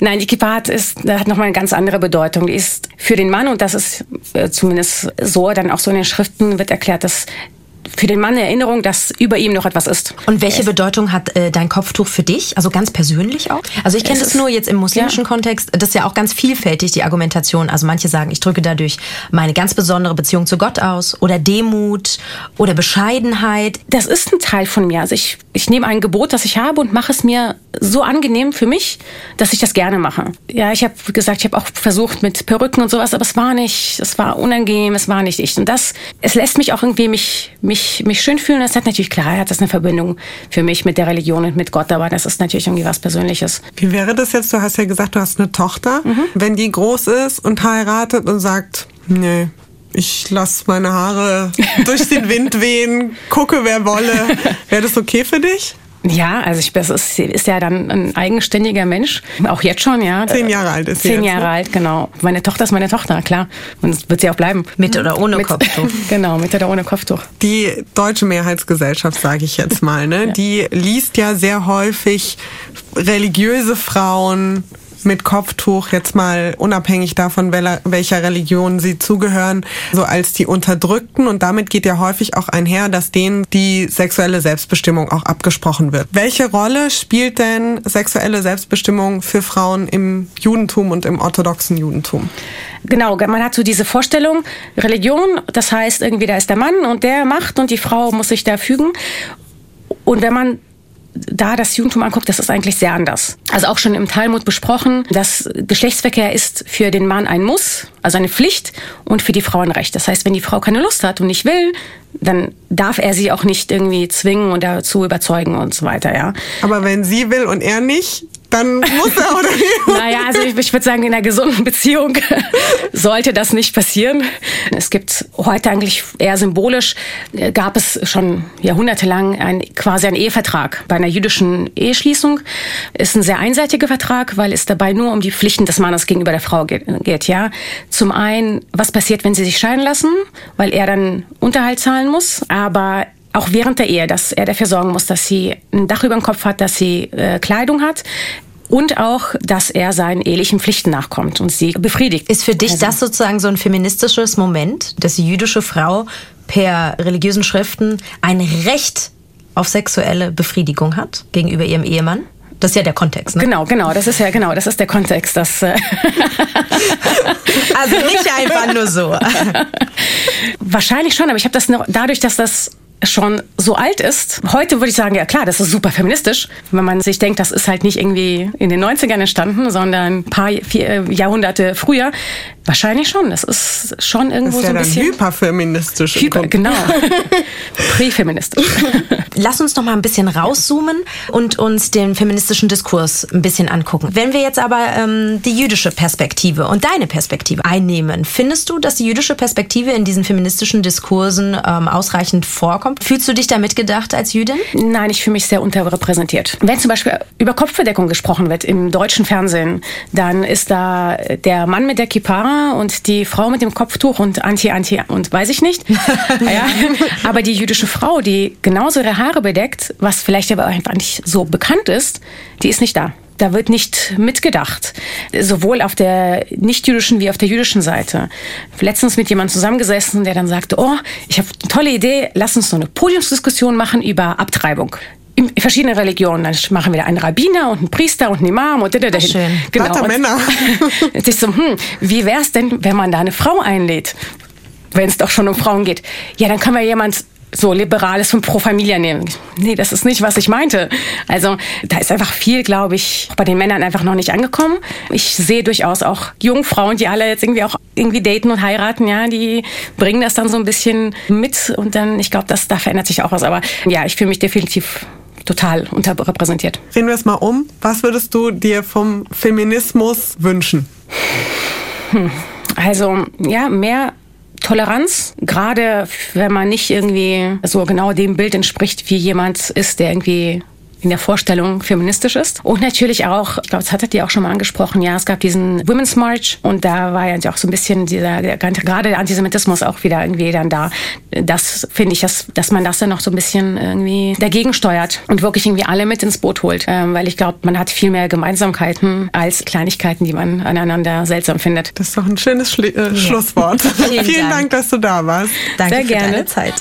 Speaker 4: Nein, die Kippa hat, ist, hat nochmal eine ganz andere Bedeutung. Die ist für den Mann, und das ist äh, zumindest so, dann auch so in den Schriften wird erklärt, dass für den Mann eine Erinnerung, dass über ihm noch etwas ist.
Speaker 3: Und welche Bedeutung hat äh, dein Kopftuch für dich? Also ganz persönlich auch? Also ich kenne das nur jetzt im muslimischen ja. Kontext. Das ist ja auch ganz vielfältig, die Argumentation. Also manche sagen, ich drücke dadurch meine ganz besondere Beziehung zu Gott aus oder Demut oder Bescheidenheit.
Speaker 4: Das ist ein Teil von mir. Also ich, ich nehme ein Gebot, das ich habe und mache es mir so angenehm für mich, dass ich das gerne mache. Ja, ich habe gesagt, ich habe auch versucht mit Perücken und sowas, aber es war nicht, es war unangenehm, es war nicht ich. Und das, es lässt mich auch irgendwie mich, mich, mich schön fühlen. Das hat natürlich, klar, hat das eine Verbindung für mich mit der Religion und mit Gott, aber das ist natürlich irgendwie was Persönliches.
Speaker 2: Wie wäre das jetzt? Du hast ja gesagt, du hast eine Tochter. Mhm. Wenn die groß ist und heiratet und sagt, nee, ich lasse meine Haare durch den Wind wehen, gucke, wer wolle. Wäre das okay für dich?
Speaker 4: Ja, also ich, das ist, ist ja dann ein eigenständiger Mensch, auch jetzt schon, ja.
Speaker 2: Zehn Jahre alt ist
Speaker 4: sie. Zehn Jahre ne? alt, genau. Meine Tochter ist meine Tochter, klar. Und es wird sie auch bleiben.
Speaker 3: Mit oder ohne mit, Kopftuch.
Speaker 4: genau, mit oder ohne Kopftuch.
Speaker 2: Die deutsche Mehrheitsgesellschaft, sage ich jetzt mal, ne, ja. die liest ja sehr häufig religiöse Frauen mit Kopftuch, jetzt mal unabhängig davon, welcher Religion sie zugehören, so als die Unterdrückten. Und damit geht ja häufig auch einher, dass denen die sexuelle Selbstbestimmung auch abgesprochen wird. Welche Rolle spielt denn sexuelle Selbstbestimmung für Frauen im Judentum und im orthodoxen Judentum?
Speaker 4: Genau, man hat so diese Vorstellung, Religion, das heißt irgendwie, da ist der Mann und der macht und die Frau muss sich da fügen. Und wenn man da das Judentum anguckt, das ist eigentlich sehr anders. Also auch schon im Talmud besprochen, dass Geschlechtsverkehr ist für den Mann ein Muss, also eine Pflicht und für die Frau ein Recht. Das heißt, wenn die Frau keine Lust hat und nicht will, dann darf er sie auch nicht irgendwie zwingen und dazu überzeugen und so weiter, ja.
Speaker 2: Aber wenn sie will und er nicht, dann muss er oder
Speaker 4: naja, also ich, ich würde sagen, in einer gesunden Beziehung sollte das nicht passieren. Es gibt heute eigentlich eher symbolisch, äh, gab es schon jahrhundertelang ein, quasi einen Ehevertrag. Bei einer jüdischen Eheschließung ist ein sehr einseitiger Vertrag, weil es dabei nur um die Pflichten des Mannes gegenüber der Frau geht. Ja, Zum einen, was passiert, wenn sie sich scheiden lassen, weil er dann Unterhalt zahlen muss, aber auch während der Ehe, dass er dafür sorgen muss, dass sie ein Dach über dem Kopf hat, dass sie äh, Kleidung hat und auch, dass er seinen ehelichen Pflichten nachkommt und sie befriedigt.
Speaker 3: Ist für dich also. das sozusagen so ein feministisches Moment, dass die jüdische Frau per religiösen Schriften ein Recht auf sexuelle Befriedigung hat gegenüber ihrem Ehemann? Das ist ja der Kontext, ne?
Speaker 4: Genau, genau, das ist ja genau, das ist der Kontext. Das, äh
Speaker 3: also nicht einfach nur so.
Speaker 4: Wahrscheinlich schon, aber ich habe das noch dadurch, dass das schon so alt ist. Heute würde ich sagen, ja klar, das ist super feministisch, wenn man sich denkt, das ist halt nicht irgendwie in den 90ern entstanden, sondern ein paar vier äh, Jahrhunderte früher. Wahrscheinlich schon. Das ist schon irgendwo
Speaker 2: das ist ja
Speaker 4: so ein
Speaker 2: dann
Speaker 4: bisschen
Speaker 2: hyperfeministisch.
Speaker 4: Hyper, genau. Präfeministisch.
Speaker 3: Lass uns noch mal ein bisschen rauszoomen und uns den feministischen Diskurs ein bisschen angucken. Wenn wir jetzt aber ähm, die jüdische Perspektive und deine Perspektive einnehmen, findest du, dass die jüdische Perspektive in diesen feministischen Diskursen ähm, ausreichend vorkommt? Fühlst du dich da mitgedacht als Jüdin?
Speaker 4: Nein, ich fühle mich sehr unterrepräsentiert. Wenn zum Beispiel über Kopfbedeckung gesprochen wird im deutschen Fernsehen, dann ist da der Mann mit der Kippa und die Frau mit dem Kopftuch und Anti, Anti und weiß ich nicht. ja. Aber die jüdische Frau, die genauso ihre Haare bedeckt, was vielleicht aber einfach nicht so bekannt ist, die ist nicht da. Da wird nicht mitgedacht. Sowohl auf der nicht-jüdischen wie auf der jüdischen Seite. Letztens mit jemandem zusammengesessen, der dann sagte, oh, ich habe eine tolle Idee, lass uns so eine Podiumsdiskussion machen über Abtreibung in verschiedenen Religionen. Dann machen wir da einen Rabbiner und einen Priester und einen Imam und da, da,
Speaker 3: Schön.
Speaker 2: Genau. Und Männer.
Speaker 4: Jetzt ist so, hm, wie wäre es denn, wenn man da eine Frau einlädt, wenn es doch schon um Frauen geht? Ja, dann können wir jemand so liberales von Pro Familia nehmen. Nee, das ist nicht, was ich meinte. Also da ist einfach viel, glaube ich, bei den Männern einfach noch nicht angekommen. Ich sehe durchaus auch Jungfrauen, die alle jetzt irgendwie auch irgendwie daten und heiraten, ja, die bringen das dann so ein bisschen mit und dann, ich glaube, das da verändert sich auch was. Aber ja, ich fühle mich definitiv total unterrepräsentiert.
Speaker 2: Drehen wir es mal um. Was würdest du dir vom Feminismus wünschen?
Speaker 4: Hm. Also ja, mehr Toleranz, gerade wenn man nicht irgendwie so genau dem Bild entspricht, wie jemand ist, der irgendwie in der Vorstellung feministisch ist. Und natürlich auch, ich glaube, das hattet ihr auch schon mal angesprochen, ja, es gab diesen Women's March und da war ja auch so ein bisschen dieser, gerade der Antisemitismus auch wieder irgendwie dann da. Das finde ich, dass, dass man das dann noch so ein bisschen irgendwie dagegen steuert und wirklich irgendwie alle mit ins Boot holt. Ähm, weil ich glaube, man hat viel mehr Gemeinsamkeiten als Kleinigkeiten, die man aneinander seltsam findet.
Speaker 2: Das ist doch ein schönes Schli äh, ja. Schlusswort. Vielen, Vielen Dank. Dank. dass du da warst.
Speaker 3: Danke
Speaker 4: Sehr
Speaker 3: für
Speaker 4: gerne.
Speaker 3: deine Zeit.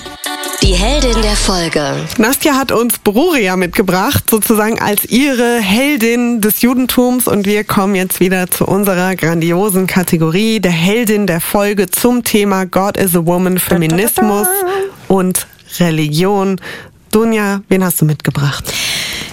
Speaker 1: Die Heldin der Folge.
Speaker 2: Nastja hat uns Bruria mitgebracht, sozusagen als ihre Heldin des Judentums. Und wir kommen jetzt wieder zu unserer grandiosen Kategorie der Heldin der Folge zum Thema God is a Woman, Feminismus und Religion. Dunja, wen hast du mitgebracht?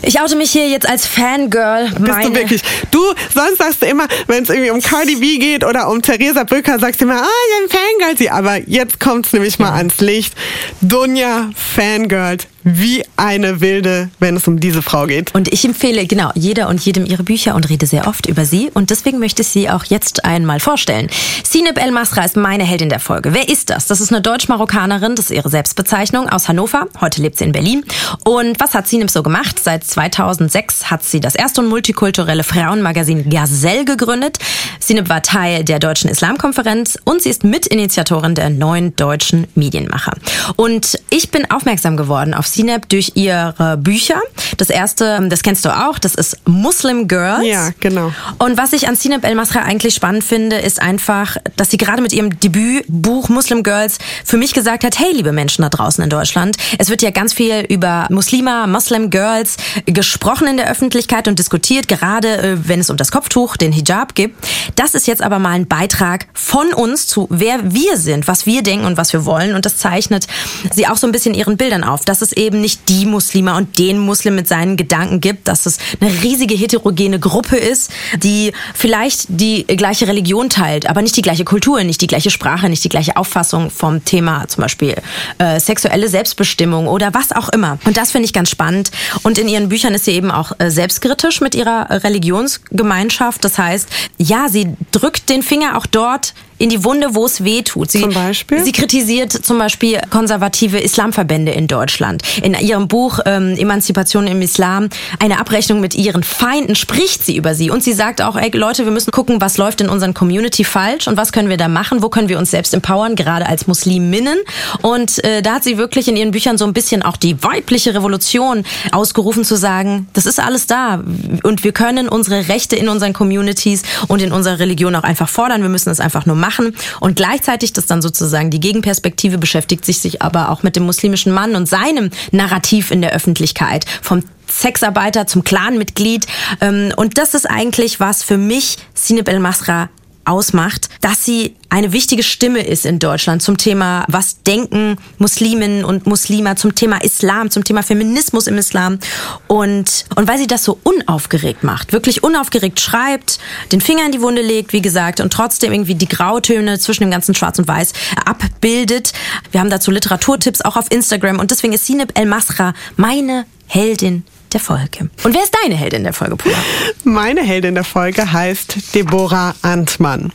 Speaker 3: Ich oute mich hier jetzt als Fangirl.
Speaker 2: Bist du wirklich? Du, sonst sagst du immer, wenn es irgendwie um Cardi B geht oder um Theresa Brücker, sagst du immer, ah, ich bin Fangirl. Sie, aber jetzt kommt's nämlich mal ans Licht. Dunja Fangirl wie eine Wilde, wenn es um diese Frau geht.
Speaker 3: Und ich empfehle genau jeder und jedem ihre Bücher und rede sehr oft über sie. Und deswegen möchte ich sie auch jetzt einmal vorstellen. Sineb El Masra ist meine Heldin der Folge. Wer ist das? Das ist eine Deutsch-Marokkanerin, das ist ihre Selbstbezeichnung, aus Hannover. Heute lebt sie in Berlin. Und was hat Sineb so gemacht? Seit 2006 hat sie das erste und multikulturelle Frauenmagazin Gazelle gegründet. Sineb war Teil der Deutschen Islamkonferenz und sie ist Mitinitiatorin der neuen deutschen Medienmacher. Und ich bin aufmerksam geworden auf CNAP durch ihre Bücher. Das erste, das kennst du auch, das ist Muslim Girls.
Speaker 2: Ja, genau.
Speaker 3: Und was ich an CNAP El Masra eigentlich spannend finde, ist einfach, dass sie gerade mit ihrem Debütbuch Muslim Girls für mich gesagt hat, hey, liebe Menschen da draußen in Deutschland, es wird ja ganz viel über Muslima, Muslim Girls gesprochen in der Öffentlichkeit und diskutiert, gerade äh, wenn es um das Kopftuch, den Hijab gibt. Das ist jetzt aber mal ein Beitrag von uns zu, wer wir sind, was wir denken und was wir wollen. Und das zeichnet sie auch so ein bisschen ihren Bildern auf, dass es eben eben nicht die Muslime und den Muslim mit seinen Gedanken gibt, dass es eine riesige heterogene Gruppe ist, die vielleicht die gleiche Religion teilt, aber nicht die gleiche Kultur, nicht die gleiche Sprache, nicht die gleiche Auffassung vom Thema, zum Beispiel äh, sexuelle Selbstbestimmung oder was auch immer. Und das finde ich ganz spannend. Und in ihren Büchern ist sie eben auch äh, selbstkritisch mit ihrer Religionsgemeinschaft. Das heißt, ja, sie drückt den Finger auch dort in die Wunde, wo es weh tut.
Speaker 2: Sie, zum Beispiel?
Speaker 3: Sie kritisiert zum Beispiel konservative Islamverbände in Deutschland. In ihrem Buch ähm, Emanzipation im Islam, eine Abrechnung mit ihren Feinden, spricht sie über sie. Und sie sagt auch, ey Leute, wir müssen gucken, was läuft in unseren Community falsch und was können wir da machen, wo können wir uns selbst empowern, gerade als Musliminnen. Und äh, da hat sie wirklich in ihren Büchern so ein bisschen auch die weibliche Revolution ausgerufen, zu sagen, das ist alles da und wir können unsere Rechte in unseren Communities und in unserer Religion auch einfach fordern. Wir müssen es einfach nur machen machen. Und gleichzeitig, das dann sozusagen die Gegenperspektive, beschäftigt sich sich aber auch mit dem muslimischen Mann und seinem Narrativ in der Öffentlichkeit. Vom Sexarbeiter zum Clanmitglied. Ähm, und das ist eigentlich, was für mich Sineb El Masra ausmacht, dass sie eine wichtige Stimme ist in Deutschland zum Thema, was denken Musliminnen und Muslime zum Thema Islam, zum Thema Feminismus im Islam. Und, und weil sie das so unaufgeregt macht, wirklich unaufgeregt schreibt, den Finger in die Wunde legt, wie gesagt, und trotzdem irgendwie die Grautöne zwischen dem ganzen Schwarz und Weiß abbildet. Wir haben dazu Literaturtipps auch auf Instagram und deswegen ist Sineb El Masra meine Heldin der Folge. Und wer ist deine Heldin der Folge, Pula?
Speaker 2: Meine Heldin der Folge heißt Deborah Antmann.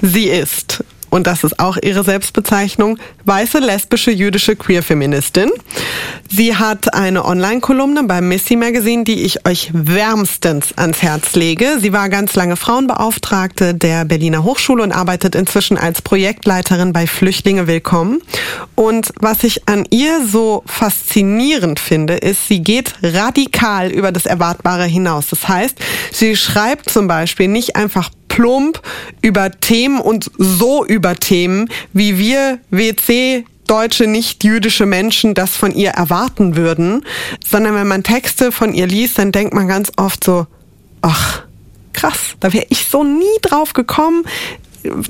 Speaker 2: Sie ist und das ist auch ihre Selbstbezeichnung, weiße, lesbische, jüdische Queer-Feministin. Sie hat eine Online-Kolumne beim Missy Magazine, die ich euch wärmstens ans Herz lege. Sie war ganz lange Frauenbeauftragte der Berliner Hochschule und arbeitet inzwischen als Projektleiterin bei Flüchtlinge Willkommen. Und was ich an ihr so faszinierend finde, ist, sie geht radikal über das Erwartbare hinaus. Das heißt, sie schreibt zum Beispiel nicht einfach plump über Themen und so über Themen, wie wir WC deutsche nicht-jüdische Menschen das von ihr erwarten würden, sondern wenn man Texte von ihr liest, dann denkt man ganz oft so, ach, krass, da wäre ich so nie drauf gekommen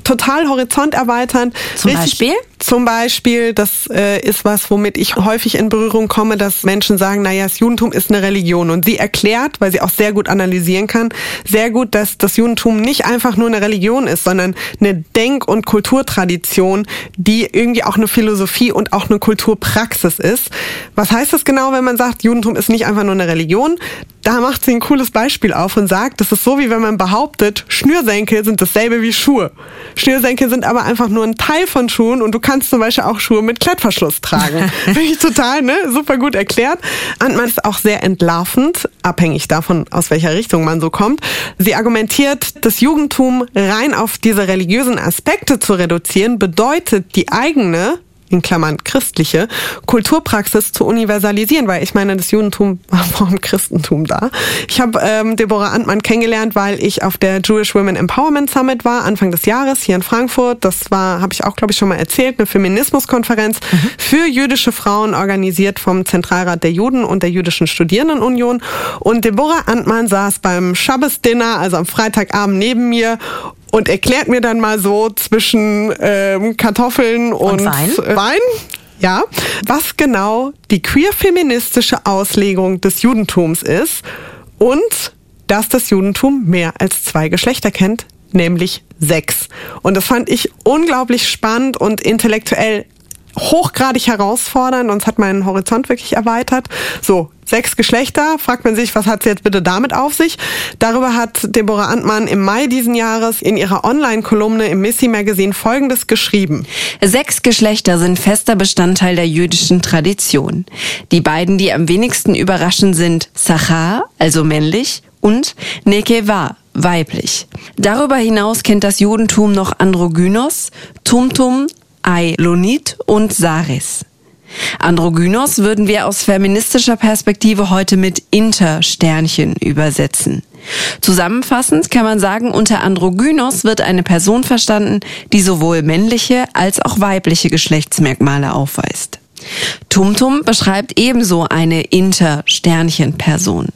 Speaker 2: total horizont erweitern.
Speaker 3: Zum Richtig, Beispiel?
Speaker 2: Zum Beispiel, das äh, ist was, womit ich häufig in Berührung komme, dass Menschen sagen, naja, das Judentum ist eine Religion. Und sie erklärt, weil sie auch sehr gut analysieren kann, sehr gut, dass das Judentum nicht einfach nur eine Religion ist, sondern eine Denk- und Kulturtradition, die irgendwie auch eine Philosophie und auch eine Kulturpraxis ist. Was heißt das genau, wenn man sagt, Judentum ist nicht einfach nur eine Religion? Da macht sie ein cooles Beispiel auf und sagt, das ist so, wie wenn man behauptet, Schnürsenkel sind dasselbe wie Schuhe. Schnürsenkel sind aber einfach nur ein Teil von Schuhen und du kannst zum Beispiel auch Schuhe mit Klettverschluss tragen. Finde ich total, ne? Super gut erklärt. Antman ist auch sehr entlarvend, abhängig davon, aus welcher Richtung man so kommt. Sie argumentiert, das Jugendtum rein auf diese religiösen Aspekte zu reduzieren, bedeutet die eigene in Klammern christliche Kulturpraxis zu universalisieren, weil ich meine, das Judentum war vor dem Christentum da. Ich habe ähm, Deborah Antmann kennengelernt, weil ich auf der Jewish Women Empowerment Summit war, Anfang des Jahres hier in Frankfurt. Das war, habe ich auch, glaube ich, schon mal erzählt, eine Feminismuskonferenz mhm. für jüdische Frauen, organisiert vom Zentralrat der Juden und der Jüdischen Studierendenunion. Und Deborah Antmann saß beim Shabbos-Dinner, also am Freitagabend neben mir und erklärt mir dann mal so zwischen ähm, Kartoffeln und, und Wein. Äh, Wein ja, was genau die queer-feministische Auslegung des Judentums ist und dass das Judentum mehr als zwei Geschlechter kennt, nämlich sechs. Und das fand ich unglaublich spannend und intellektuell hochgradig herausfordernd und es hat meinen Horizont wirklich erweitert. So, sechs Geschlechter, fragt man sich, was hat es jetzt bitte damit auf sich? Darüber hat Deborah Antmann im Mai diesen Jahres in ihrer Online-Kolumne im Missy Magazine Folgendes geschrieben.
Speaker 5: Sechs Geschlechter sind fester Bestandteil der jüdischen Tradition. Die beiden, die am wenigsten überraschen, sind Sachar, also männlich, und Nekeva, weiblich. Darüber hinaus kennt das Judentum noch Androgynos, Tumtum, Ailonit und Saris. Androgynos würden wir aus feministischer Perspektive heute mit Intersternchen übersetzen. Zusammenfassend kann man sagen, unter Androgynos wird eine Person verstanden, die sowohl männliche als auch weibliche Geschlechtsmerkmale aufweist. Tumtum beschreibt ebenso eine Inter-Sternchen-Person.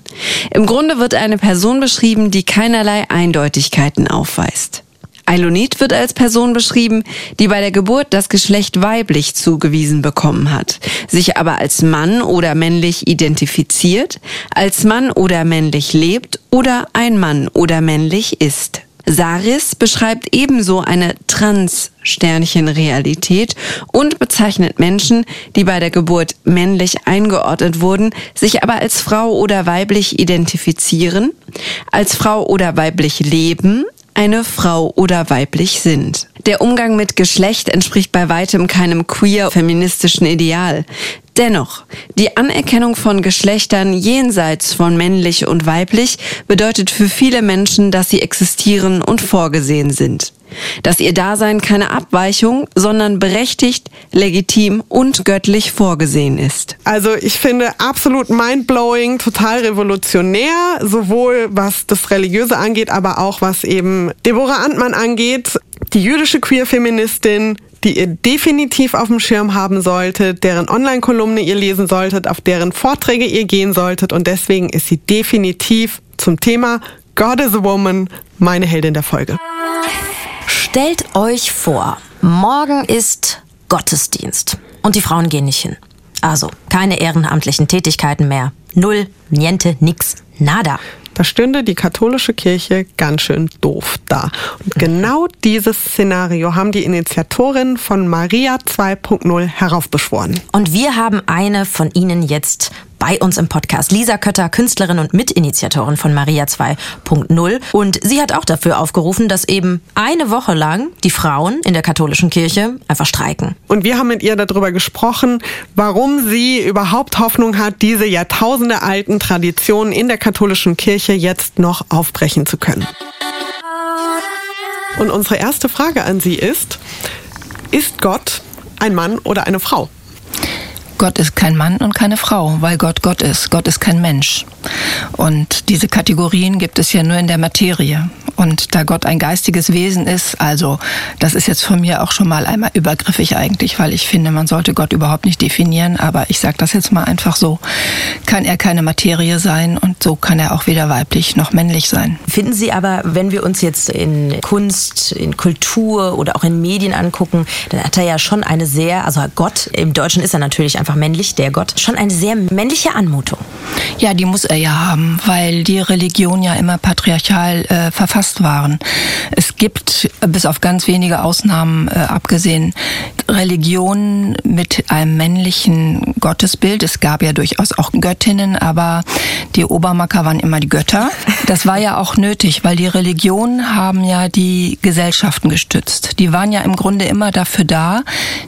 Speaker 5: Im Grunde wird eine Person beschrieben, die keinerlei Eindeutigkeiten aufweist. Eilonit wird als Person beschrieben, die bei der Geburt das Geschlecht weiblich zugewiesen bekommen hat, sich aber als Mann oder männlich identifiziert, als Mann oder männlich lebt oder ein Mann oder männlich ist. Saris beschreibt ebenso eine Trans-Sternchen-Realität und bezeichnet Menschen, die bei der Geburt männlich eingeordnet wurden, sich aber als Frau oder weiblich identifizieren, als Frau oder weiblich leben, eine Frau oder weiblich sind. Der Umgang mit Geschlecht entspricht bei weitem keinem queer-feministischen Ideal. Dennoch, die Anerkennung von Geschlechtern jenseits von männlich und weiblich bedeutet für viele Menschen, dass sie existieren und vorgesehen sind. Dass ihr Dasein keine Abweichung, sondern berechtigt, legitim und göttlich vorgesehen ist.
Speaker 2: Also ich finde absolut mindblowing, total revolutionär, sowohl was das Religiöse angeht, aber auch was eben Deborah Antmann angeht. Die jüdische Queer-Feministin, die ihr definitiv auf dem Schirm haben solltet, deren Online-Kolumne ihr lesen solltet, auf deren Vorträge ihr gehen solltet und deswegen ist sie definitiv zum Thema God is a Woman meine Heldin der Folge.
Speaker 3: Stellt euch vor, morgen ist Gottesdienst und die Frauen gehen nicht hin. Also keine ehrenamtlichen Tätigkeiten mehr. Null, niente, nix, nada.
Speaker 2: Da stünde die katholische Kirche ganz schön doof da. Und genau dieses Szenario haben die Initiatorinnen von Maria 2.0 heraufbeschworen.
Speaker 3: Und wir haben eine von ihnen jetzt bei uns im Podcast. Lisa Kötter, Künstlerin und Mitinitiatorin von Maria 2.0. Und sie hat auch dafür aufgerufen, dass eben eine Woche lang die Frauen in der katholischen Kirche einfach streiken.
Speaker 2: Und wir haben mit ihr darüber gesprochen, warum sie überhaupt Hoffnung hat, diese Jahrtausende alten Traditionen in der katholischen Kirche jetzt noch aufbrechen zu können. Und unsere erste Frage an Sie ist, ist Gott ein Mann oder eine Frau?
Speaker 6: Gott ist kein Mann und keine Frau, weil Gott Gott ist. Gott ist kein Mensch. Und diese Kategorien gibt es ja nur in der Materie. Und da Gott ein geistiges Wesen ist, also das ist jetzt von mir auch schon mal einmal übergriffig eigentlich, weil ich finde, man sollte Gott überhaupt nicht definieren, aber ich sage das jetzt mal einfach so, kann er keine Materie sein und so kann er auch weder weiblich noch männlich sein.
Speaker 3: Finden Sie aber, wenn wir uns jetzt in Kunst, in Kultur oder auch in Medien angucken, dann hat er ja schon eine sehr, also Gott, im Deutschen ist er natürlich einfach männlich, der Gott, schon eine sehr männliche Anmutung.
Speaker 6: Ja, die muss er ja haben, weil die Religion ja immer patriarchal äh, verfasst waren. Es gibt, bis auf ganz wenige Ausnahmen äh, abgesehen, Religionen mit einem männlichen Gottesbild. Es gab ja durchaus auch Göttinnen, aber die Obermacker waren immer die Götter. Das war ja auch nötig, weil die Religionen haben ja die Gesellschaften gestützt. Die waren ja im Grunde immer dafür da,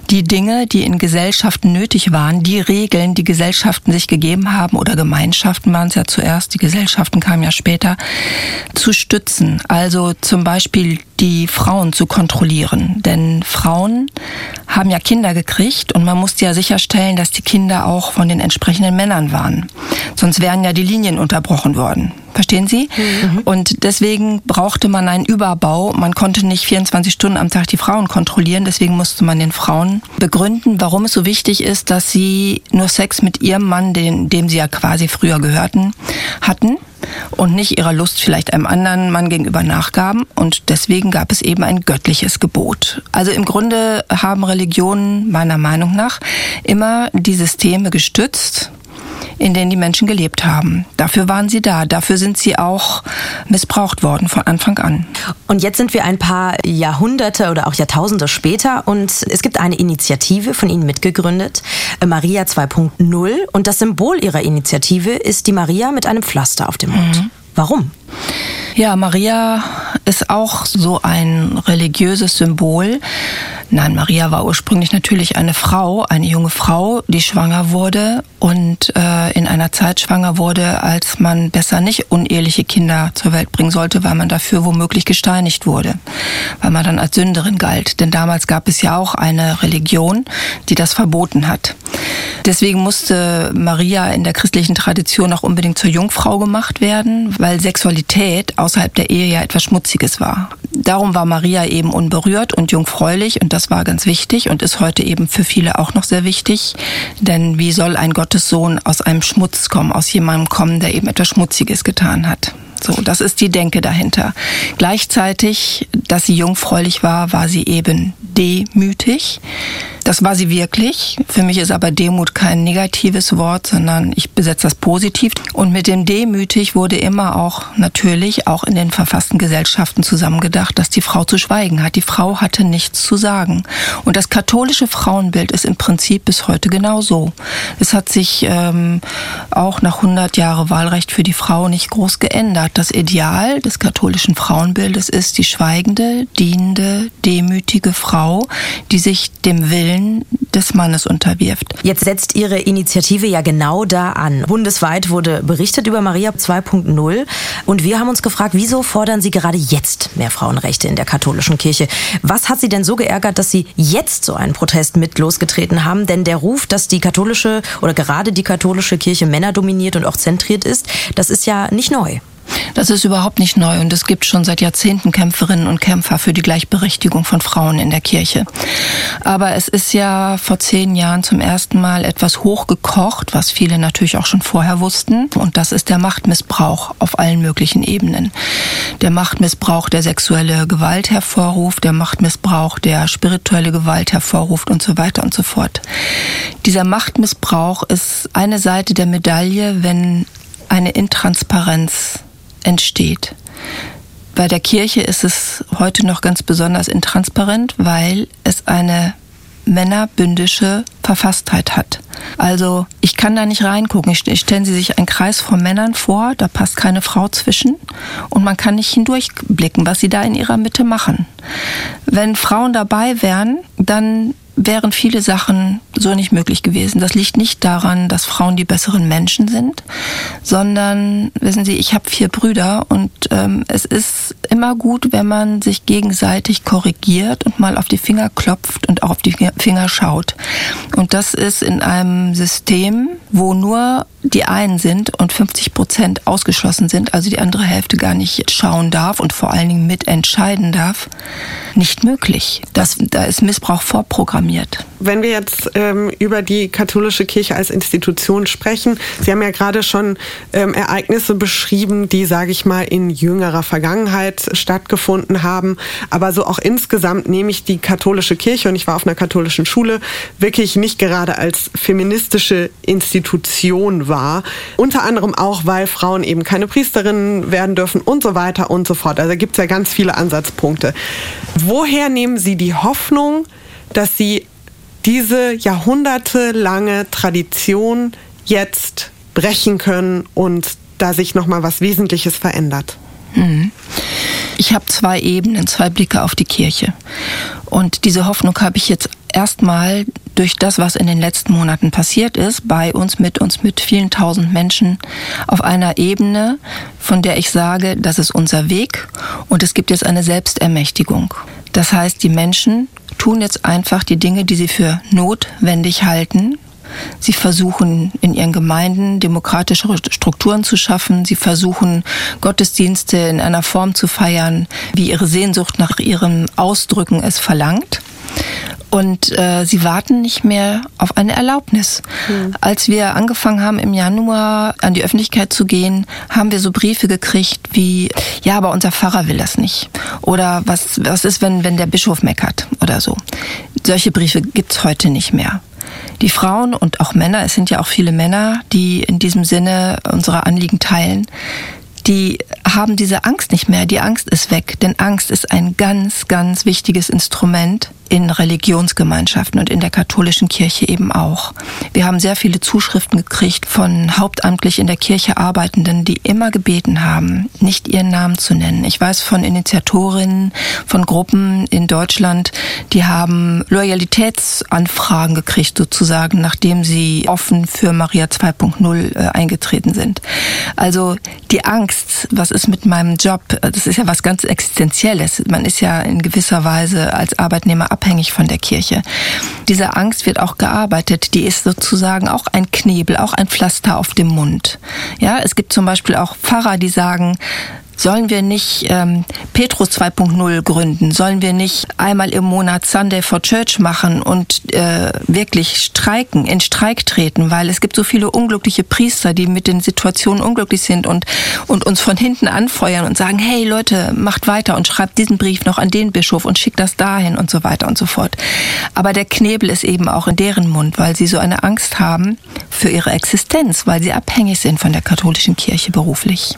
Speaker 6: die Dinge, die in Gesellschaften nötig waren, die Regeln, die Gesellschaften sich gegeben haben oder Gemeinschaften waren es ja zuerst, die Gesellschaften kamen ja später, zu stützen. Also zum Beispiel die Frauen zu kontrollieren. Denn Frauen haben ja Kinder gekriegt und man musste ja sicherstellen, dass die Kinder auch von den entsprechenden Männern waren. Sonst wären ja die Linien unterbrochen worden. Verstehen Sie? Mhm. Und deswegen brauchte man einen Überbau. Man konnte nicht 24 Stunden am Tag die Frauen kontrollieren. Deswegen musste man den Frauen begründen, warum es so wichtig ist, dass sie nur Sex mit ihrem Mann, den, dem sie ja quasi früher gehörten, hatten und nicht ihrer Lust vielleicht einem anderen Mann gegenüber nachgaben. Und deswegen gab es eben ein göttliches Gebot. Also im Grunde haben Religionen meiner Meinung nach immer die Systeme gestützt, in denen die Menschen gelebt haben. Dafür waren sie da. Dafür sind sie auch missbraucht worden von Anfang an.
Speaker 3: Und jetzt sind wir ein paar Jahrhunderte oder auch Jahrtausende später und es gibt eine Initiative von Ihnen mitgegründet, Maria 2.0. Und das Symbol Ihrer Initiative ist die Maria mit einem Pflaster auf dem Mund. Mhm. Warum?
Speaker 6: Ja, Maria ist auch so ein religiöses Symbol. Nein, Maria war ursprünglich natürlich eine Frau, eine junge Frau, die schwanger wurde und äh, in einer Zeit schwanger wurde, als man besser nicht uneheliche Kinder zur Welt bringen sollte, weil man dafür womöglich gesteinigt wurde, weil man dann als Sünderin galt. Denn damals gab es ja auch eine Religion, die das verboten hat. Deswegen musste Maria in der christlichen Tradition auch unbedingt zur Jungfrau gemacht werden, weil Sexualität außerhalb der Ehe ja etwas Schmutziges war. Darum war Maria eben unberührt und jungfräulich und das war ganz wichtig und ist heute eben für viele auch noch sehr wichtig. Denn wie soll ein Gottessohn aus einem Schmutz kommen, aus jemandem kommen, der eben etwas Schmutziges getan hat? So, das ist die Denke dahinter. Gleichzeitig, dass sie jungfräulich war, war sie eben demütig. Das war sie wirklich. Für mich ist aber Demut kein negatives Wort, sondern ich besetze das positiv. Und mit dem demütig wurde immer auch natürlich auch in den verfassten Gesellschaften zusammengedacht, dass die Frau zu schweigen hat. Die Frau hatte nichts zu sagen. Und das katholische Frauenbild ist im Prinzip bis heute genauso. Es hat sich ähm, auch nach 100 Jahre Wahlrecht für die Frau nicht groß geändert. Das Ideal des katholischen Frauenbildes ist die schweigende, dienende, demütige Frau, die sich dem Willen des Mannes unterwirft.
Speaker 3: Jetzt setzt Ihre Initiative ja genau da an. Bundesweit wurde berichtet über Maria 2.0 und wir haben uns gefragt, wieso fordern Sie gerade jetzt mehr Frauenrechte in der katholischen Kirche? Was hat Sie denn so geärgert, dass Sie jetzt so einen Protest mit losgetreten haben? Denn der Ruf, dass die katholische oder gerade die katholische Kirche männerdominiert und auch zentriert ist, das ist ja nicht neu.
Speaker 6: Das ist überhaupt nicht neu und es gibt schon seit Jahrzehnten Kämpferinnen und Kämpfer für die Gleichberechtigung von Frauen in der Kirche. Aber es ist ja vor zehn Jahren zum ersten Mal etwas hochgekocht, was viele natürlich auch schon vorher wussten. Und das ist der Machtmissbrauch auf allen möglichen Ebenen. Der Machtmissbrauch, der sexuelle Gewalt hervorruft, der Machtmissbrauch, der spirituelle Gewalt hervorruft und so weiter und so fort. Dieser Machtmissbrauch ist eine Seite der Medaille, wenn eine Intransparenz entsteht. Bei der Kirche ist es heute noch ganz besonders intransparent, weil es eine männerbündische Verfasstheit hat. Also ich kann da nicht reingucken. Stellen Sie sich einen Kreis von Männern vor, da passt keine Frau zwischen und man kann nicht hindurchblicken, was sie da in ihrer Mitte machen. Wenn Frauen dabei wären, dann wären viele Sachen so nicht möglich gewesen. Das liegt nicht daran, dass Frauen die besseren Menschen sind, sondern, wissen Sie, ich habe vier Brüder und ähm, es ist immer gut, wenn man sich gegenseitig korrigiert und mal auf die Finger klopft und auch auf die Finger schaut. Und das ist in einem System, wo nur die einen sind und 50 Prozent ausgeschlossen sind, also die andere Hälfte gar nicht schauen darf und vor allen Dingen mitentscheiden darf, nicht möglich. Das, da ist Missbrauch vorprogrammiert.
Speaker 2: Wenn wir jetzt ähm, über die katholische Kirche als Institution sprechen, Sie haben ja gerade schon ähm, Ereignisse beschrieben, die, sage ich mal, in jüngerer Vergangenheit stattgefunden haben. Aber so auch insgesamt nehme ich die katholische Kirche, und ich war auf einer katholischen Schule, wirklich nicht gerade als feministische Institution war. Unter anderem auch, weil Frauen eben keine Priesterinnen werden dürfen und so weiter und so fort. Also gibt es ja ganz viele Ansatzpunkte. Woher nehmen Sie die Hoffnung, dass Sie diese jahrhundertelange Tradition jetzt brechen können und da sich noch mal was Wesentliches verändert?
Speaker 6: Mhm. Ich habe zwei Ebenen, zwei Blicke auf die Kirche. Und diese Hoffnung habe ich jetzt erstmal durch das, was in den letzten Monaten passiert ist, bei uns, mit uns, mit vielen tausend Menschen auf einer Ebene, von der ich sage, das ist unser Weg und es gibt jetzt eine Selbstermächtigung. Das heißt, die Menschen tun jetzt einfach die Dinge, die sie für notwendig halten, Sie versuchen in ihren Gemeinden demokratische Strukturen zu schaffen. Sie versuchen Gottesdienste in einer Form zu feiern, wie ihre Sehnsucht nach ihrem Ausdrücken es verlangt. Und äh, sie warten nicht mehr auf eine Erlaubnis. Mhm. Als wir angefangen haben, im Januar an die Öffentlichkeit zu gehen, haben wir so Briefe gekriegt wie, ja, aber unser Pfarrer will das nicht. Oder was, was ist, wenn, wenn der Bischof meckert oder so. Solche Briefe gibt's heute nicht mehr die Frauen und auch Männer, es sind ja auch viele Männer, die in diesem Sinne unsere Anliegen teilen, die haben diese Angst nicht mehr. Die Angst ist weg, denn Angst ist ein ganz, ganz wichtiges Instrument in Religionsgemeinschaften und in der katholischen Kirche eben auch. Wir haben sehr viele Zuschriften gekriegt von hauptamtlich in der Kirche Arbeitenden, die immer gebeten haben, nicht ihren Namen zu nennen. Ich weiß von Initiatorinnen, von Gruppen in Deutschland, die haben Loyalitätsanfragen gekriegt sozusagen, nachdem sie offen für Maria 2.0 äh, eingetreten sind. Also die Angst, was ist mit meinem Job, das ist ja was ganz Existenzielles. Man ist ja in gewisser Weise als Arbeitnehmer abhängig von der Kirche. Diese Angst wird auch gearbeitet. Die ist sozusagen auch ein Knebel, auch ein Pflaster auf dem Mund. Ja, es gibt zum Beispiel auch Pfarrer, die sagen, Sollen wir nicht ähm, Petrus 2.0 gründen? Sollen wir nicht einmal im Monat Sunday for Church machen und äh, wirklich streiken, in Streik treten? Weil es gibt so viele unglückliche Priester, die mit den Situationen unglücklich sind und, und uns von hinten anfeuern und sagen, hey Leute, macht weiter und schreibt diesen Brief noch an den Bischof und schickt das dahin und so weiter und so fort. Aber der Knebel ist eben auch in deren Mund, weil sie so eine Angst haben für ihre Existenz, weil sie abhängig sind von der katholischen Kirche beruflich.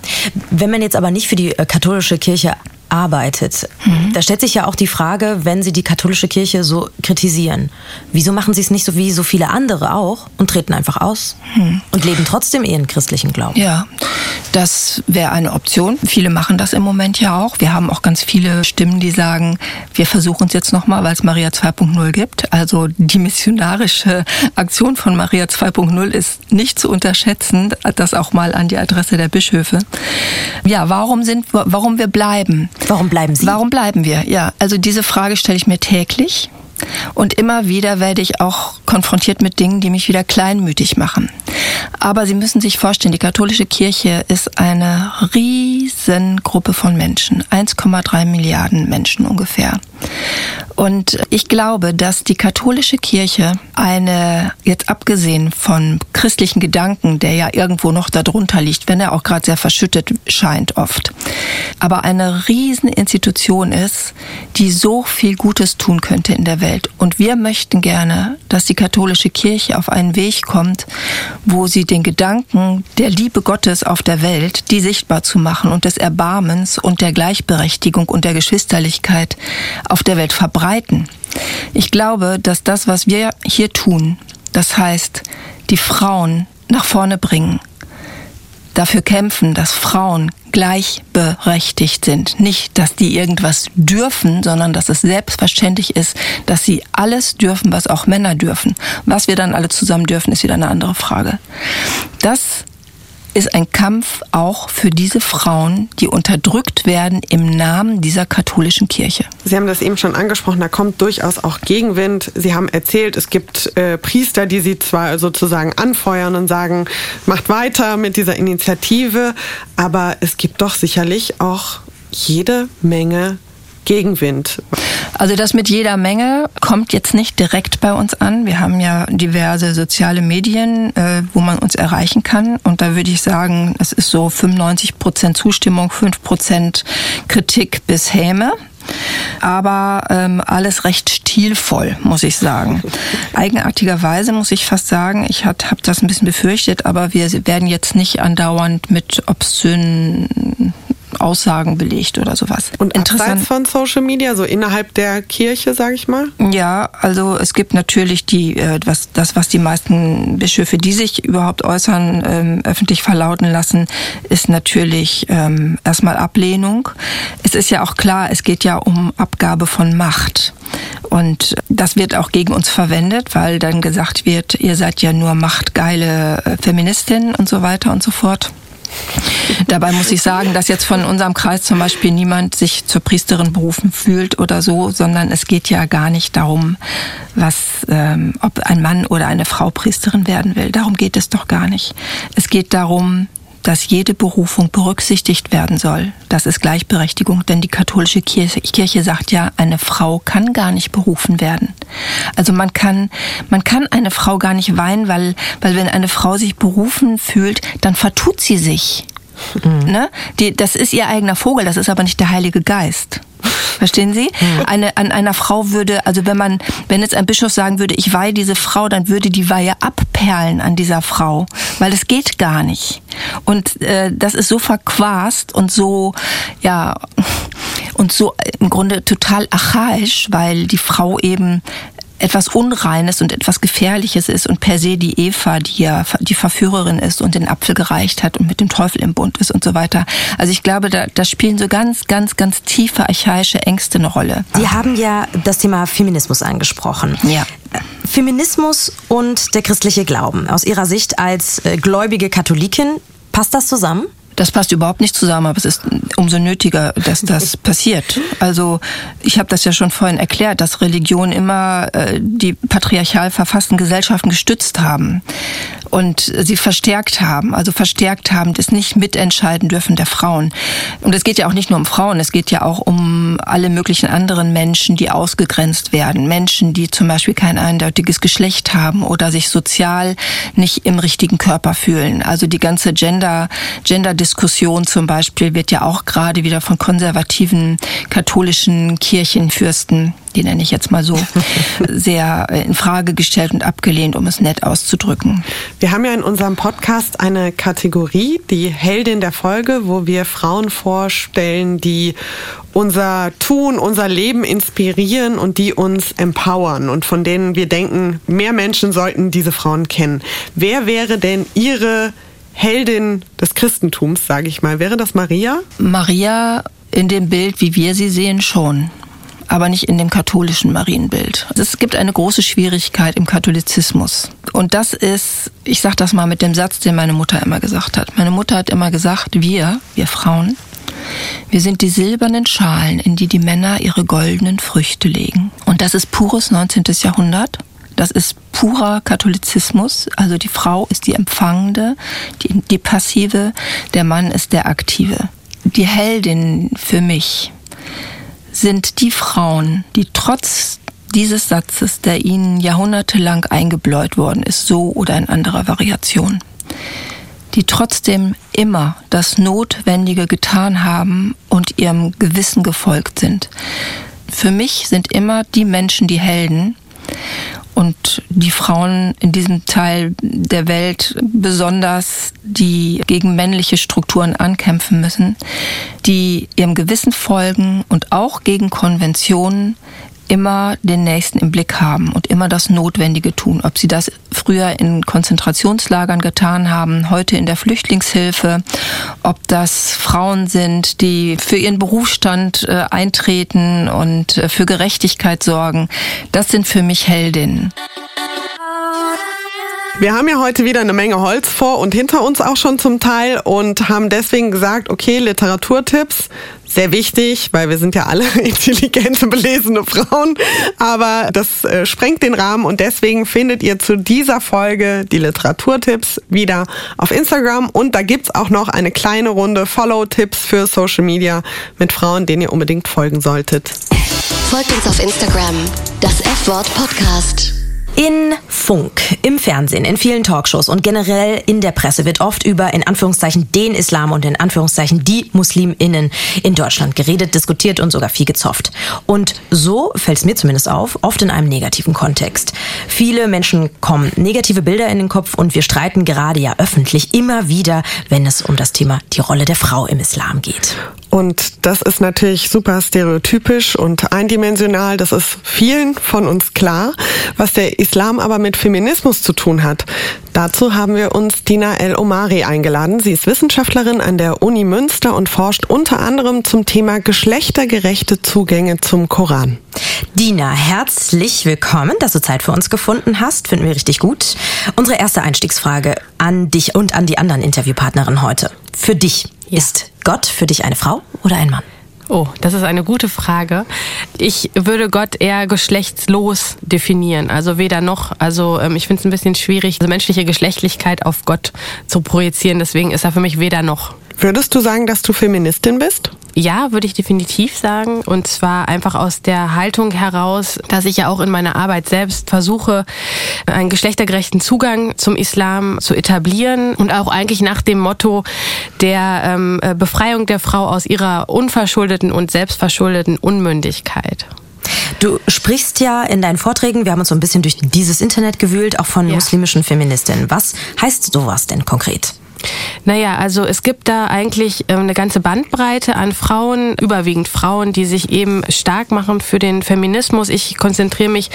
Speaker 3: Wenn man jetzt aber nicht für die äh, katholische Kirche arbeitet. Mhm. Da stellt sich ja auch die Frage, wenn Sie die katholische Kirche so kritisieren, wieso machen Sie es nicht so wie so viele andere auch und treten einfach aus mhm. und leben trotzdem ihren christlichen Glauben?
Speaker 6: Ja, das wäre eine Option. Viele machen das im Moment ja auch. Wir haben auch ganz viele Stimmen, die sagen, wir versuchen es jetzt nochmal, weil es Maria 2.0 gibt. Also die missionarische Aktion von Maria 2.0 ist nicht zu unterschätzen. Das auch mal an die Adresse der Bischöfe. Ja, warum sind, warum wir bleiben?
Speaker 3: Warum bleiben Sie?
Speaker 6: Warum bleiben wir? Ja, also diese Frage stelle ich mir täglich. Und immer wieder werde ich auch konfrontiert mit Dingen, die mich wieder kleinmütig machen. Aber Sie müssen sich vorstellen, die katholische Kirche ist eine Riesengruppe von Menschen. 1,3 Milliarden Menschen ungefähr. Und ich glaube, dass die katholische Kirche eine, jetzt abgesehen von christlichen Gedanken, der ja irgendwo noch darunter liegt, wenn er auch gerade sehr verschüttet scheint oft, aber eine Rieseninstitution ist, die so viel Gutes tun könnte in der Welt. Und wir möchten gerne, dass die katholische Kirche auf einen Weg kommt, wo sie den Gedanken der Liebe Gottes auf der Welt, die sichtbar zu machen und des Erbarmens und der Gleichberechtigung und der Geschwisterlichkeit auf der Welt verbreiten. Ich glaube, dass das, was wir hier tun, das heißt, die Frauen nach vorne bringen, dafür kämpfen, dass Frauen gleichberechtigt sind. Nicht, dass die irgendwas dürfen, sondern dass es selbstverständlich ist, dass sie alles dürfen, was auch Männer dürfen. Was wir dann alle zusammen dürfen, ist wieder eine andere Frage. Das ist ein Kampf auch für diese Frauen, die unterdrückt werden im Namen dieser katholischen Kirche.
Speaker 2: Sie haben das eben schon angesprochen, da kommt durchaus auch Gegenwind. Sie haben erzählt, es gibt äh, Priester, die Sie zwar sozusagen anfeuern und sagen, macht weiter mit dieser Initiative, aber es gibt doch sicherlich auch jede Menge Gegenwind?
Speaker 6: Also das mit jeder Menge kommt jetzt nicht direkt bei uns an. Wir haben ja diverse soziale Medien, äh, wo man uns erreichen kann. Und da würde ich sagen, es ist so 95 Prozent Zustimmung, 5 Prozent Kritik bis Häme aber ähm, alles recht stilvoll, muss ich sagen. Eigenartigerweise muss ich fast sagen, ich habe das ein bisschen befürchtet, aber wir werden jetzt nicht andauernd mit obszönen Aussagen belegt oder sowas.
Speaker 2: Und interessant von Social Media, so innerhalb der Kirche, sage ich mal?
Speaker 6: Ja, also es gibt natürlich die, äh, was, das, was die meisten Bischöfe, die sich überhaupt äußern, ähm, öffentlich verlauten lassen, ist natürlich ähm, erstmal Ablehnung. Es ist ja auch klar, es geht ja um Abgabe von Macht. Und das wird auch gegen uns verwendet, weil dann gesagt wird, ihr seid ja nur machtgeile äh, Feministinnen und so weiter und so fort. Dabei muss ich sagen, dass jetzt von unserem Kreis zum Beispiel niemand sich zur Priesterin berufen fühlt oder so, sondern es geht ja gar nicht darum, was, ähm, ob ein Mann oder eine Frau Priesterin werden will. Darum geht es doch gar nicht. Es geht darum, dass jede Berufung berücksichtigt werden soll. Das ist Gleichberechtigung, denn die katholische Kirche, sagt ja, eine Frau kann gar nicht berufen werden. Also man kann, man kann eine Frau gar nicht weinen, weil, weil wenn eine Frau sich berufen fühlt, dann vertut sie sich. Mhm. Ne? Die, das ist ihr eigener Vogel, das ist aber nicht der Heilige Geist. Verstehen Sie? Mhm. Eine, an einer Frau würde, also wenn man, wenn jetzt ein Bischof sagen würde, ich weihe diese Frau, dann würde die Weihe abperlen an dieser Frau, weil es geht gar nicht. Und äh, das ist so verquast und so, ja, und so im Grunde total archaisch, weil die Frau eben etwas Unreines und etwas Gefährliches ist und per se die Eva, die ja die Verführerin ist und den Apfel gereicht hat und mit dem Teufel im Bund ist und so weiter. Also ich glaube, da, da spielen so ganz, ganz, ganz tiefe archaische Ängste eine Rolle.
Speaker 3: Sie haben ja das Thema Feminismus angesprochen.
Speaker 6: Ja.
Speaker 3: Feminismus und der christliche Glauben. Aus Ihrer Sicht als äh, gläubige Katholikin, passt das zusammen?
Speaker 6: Das passt überhaupt nicht zusammen, aber es ist umso nötiger, dass das passiert. Also ich habe das ja schon vorhin erklärt, dass Religionen immer äh, die patriarchal verfassten Gesellschaften gestützt haben. Und sie verstärkt haben, also verstärkt haben, das nicht mitentscheiden dürfen der Frauen. Und es geht ja auch nicht nur um Frauen, es geht ja auch um alle möglichen anderen Menschen, die ausgegrenzt werden. Menschen, die zum Beispiel kein eindeutiges Geschlecht haben oder sich sozial nicht im richtigen Körper fühlen. Also die ganze Gender, Gender-Diskussion zum Beispiel wird ja auch gerade wieder von konservativen katholischen Kirchenfürsten die nenne ich jetzt mal so, sehr in Frage gestellt und abgelehnt, um es nett auszudrücken.
Speaker 2: Wir haben ja in unserem Podcast eine Kategorie, die Heldin der Folge, wo wir Frauen vorstellen, die unser Tun, unser Leben inspirieren und die uns empowern und von denen wir denken, mehr Menschen sollten diese Frauen kennen. Wer wäre denn Ihre Heldin des Christentums, sage ich mal? Wäre das Maria?
Speaker 6: Maria in dem Bild, wie wir sie sehen, schon aber nicht in dem katholischen Marienbild. Es gibt eine große Schwierigkeit im Katholizismus. Und das ist, ich sage das mal mit dem Satz, den meine Mutter immer gesagt hat. Meine Mutter hat immer gesagt, wir, wir Frauen, wir sind die silbernen Schalen, in die die Männer ihre goldenen Früchte legen. Und das ist pures 19. Jahrhundert. Das ist purer Katholizismus. Also die Frau ist die Empfangende, die, die Passive, der Mann ist der Aktive. Die Heldin für mich sind die Frauen, die trotz dieses Satzes, der ihnen jahrhundertelang eingebläut worden ist, so oder in anderer Variation, die trotzdem immer das Notwendige getan haben und ihrem Gewissen gefolgt sind. Für mich sind immer die Menschen die Helden und die Frauen in diesem Teil der Welt besonders, die gegen männliche Strukturen ankämpfen müssen, die ihrem Gewissen folgen und auch gegen Konventionen immer den Nächsten im Blick haben und immer das Notwendige tun. Ob sie das früher in Konzentrationslagern getan haben, heute in der Flüchtlingshilfe, ob das Frauen sind, die für ihren Berufsstand äh, eintreten und äh, für Gerechtigkeit sorgen, das sind für mich Heldinnen.
Speaker 2: Wir haben ja heute wieder eine Menge Holz vor und hinter uns auch schon zum Teil und haben deswegen gesagt, okay, Literaturtipps, sehr wichtig, weil wir sind ja alle intelligente, belesene Frauen, aber das äh, sprengt den Rahmen und deswegen findet ihr zu dieser Folge die Literaturtipps wieder auf Instagram und da gibt's auch noch eine kleine Runde Follow-Tipps für Social Media mit Frauen, denen ihr unbedingt folgen solltet.
Speaker 1: Folgt uns auf Instagram, das F-Wort Podcast.
Speaker 3: In Funk, im Fernsehen, in vielen Talkshows und generell in der Presse wird oft über in Anführungszeichen den Islam und in Anführungszeichen die Musliminnen in Deutschland geredet, diskutiert und sogar viel gezofft. Und so fällt es mir zumindest auf, oft in einem negativen Kontext. Viele Menschen kommen negative Bilder in den Kopf und wir streiten gerade ja öffentlich immer wieder, wenn es um das Thema die Rolle der Frau im Islam geht.
Speaker 2: Und das ist natürlich super stereotypisch und eindimensional. Das ist vielen von uns klar. Was der Islam aber mit Feminismus zu tun hat, dazu haben wir uns Dina El Omari eingeladen. Sie ist Wissenschaftlerin an der Uni Münster und forscht unter anderem zum Thema geschlechtergerechte Zugänge zum Koran.
Speaker 3: Dina, herzlich willkommen, dass du Zeit für uns gefunden hast. Finden wir richtig gut. Unsere erste Einstiegsfrage an dich und an die anderen Interviewpartnerinnen heute. Für dich ja. ist Gott für dich eine Frau oder ein Mann?
Speaker 4: Oh, das ist eine gute Frage. Ich würde Gott eher geschlechtslos definieren, also weder noch. Also ähm, ich finde es ein bisschen schwierig, also menschliche Geschlechtlichkeit auf Gott zu projizieren. Deswegen ist er für mich weder noch.
Speaker 2: Würdest du sagen, dass du Feministin bist?
Speaker 4: Ja, würde ich definitiv sagen. Und zwar einfach aus der Haltung heraus, dass ich ja auch in meiner Arbeit selbst versuche, einen geschlechtergerechten Zugang zum Islam zu etablieren und auch eigentlich nach dem Motto der ähm, Befreiung der Frau aus ihrer unverschuldeten und selbstverschuldeten Unmündigkeit.
Speaker 3: Du sprichst ja in deinen Vorträgen, wir haben uns so ein bisschen durch dieses Internet gewühlt, auch von ja. muslimischen Feministinnen. Was heißt sowas denn konkret?
Speaker 4: Naja, also es gibt da eigentlich ähm, eine ganze Bandbreite an Frauen, überwiegend Frauen, die sich eben stark machen für den Feminismus. Ich konzentriere mich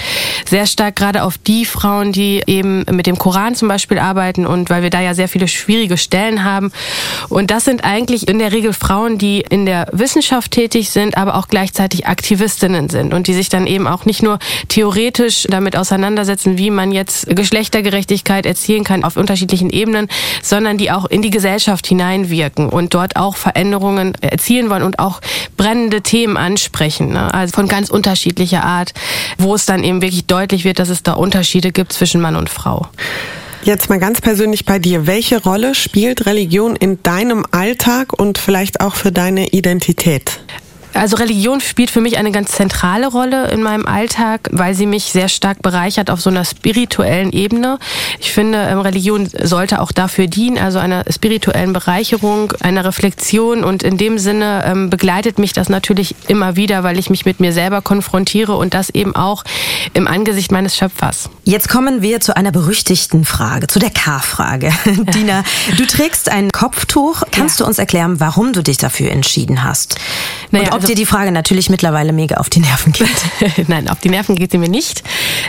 Speaker 4: sehr stark gerade auf die Frauen, die eben mit dem Koran zum Beispiel arbeiten und weil wir da ja sehr viele schwierige Stellen haben. Und das sind eigentlich in der Regel Frauen, die in der Wissenschaft tätig sind, aber auch gleichzeitig Aktivistinnen sind und die sich dann eben auch nicht nur theoretisch damit auseinandersetzen, wie man jetzt Geschlechtergerechtigkeit erzielen kann auf unterschiedlichen Ebenen, sondern die auch auch in die Gesellschaft hineinwirken und dort auch Veränderungen erzielen wollen und auch brennende Themen ansprechen. Ne? Also von ganz unterschiedlicher Art, wo es dann eben wirklich deutlich wird, dass es da Unterschiede gibt zwischen Mann und Frau.
Speaker 2: Jetzt mal ganz persönlich bei dir. Welche Rolle spielt Religion in deinem Alltag und vielleicht auch für deine Identität?
Speaker 4: Also Religion spielt für mich eine ganz zentrale Rolle in meinem Alltag, weil sie mich sehr stark bereichert auf so einer spirituellen Ebene. Ich finde, ähm, Religion sollte auch dafür dienen, also einer spirituellen Bereicherung, einer Reflexion und in dem Sinne ähm, begleitet mich das natürlich immer wieder, weil ich mich mit mir selber konfrontiere und das eben auch im Angesicht meines Schöpfers.
Speaker 3: Jetzt kommen wir zu einer berüchtigten Frage, zu der K-Frage. Dina, du trägst ein Kopftuch. Kannst ja. du uns erklären, warum du dich dafür entschieden hast? Naja, also, dir die Frage natürlich mittlerweile mega auf die Nerven geht.
Speaker 4: Nein, auf die Nerven geht sie mir nicht.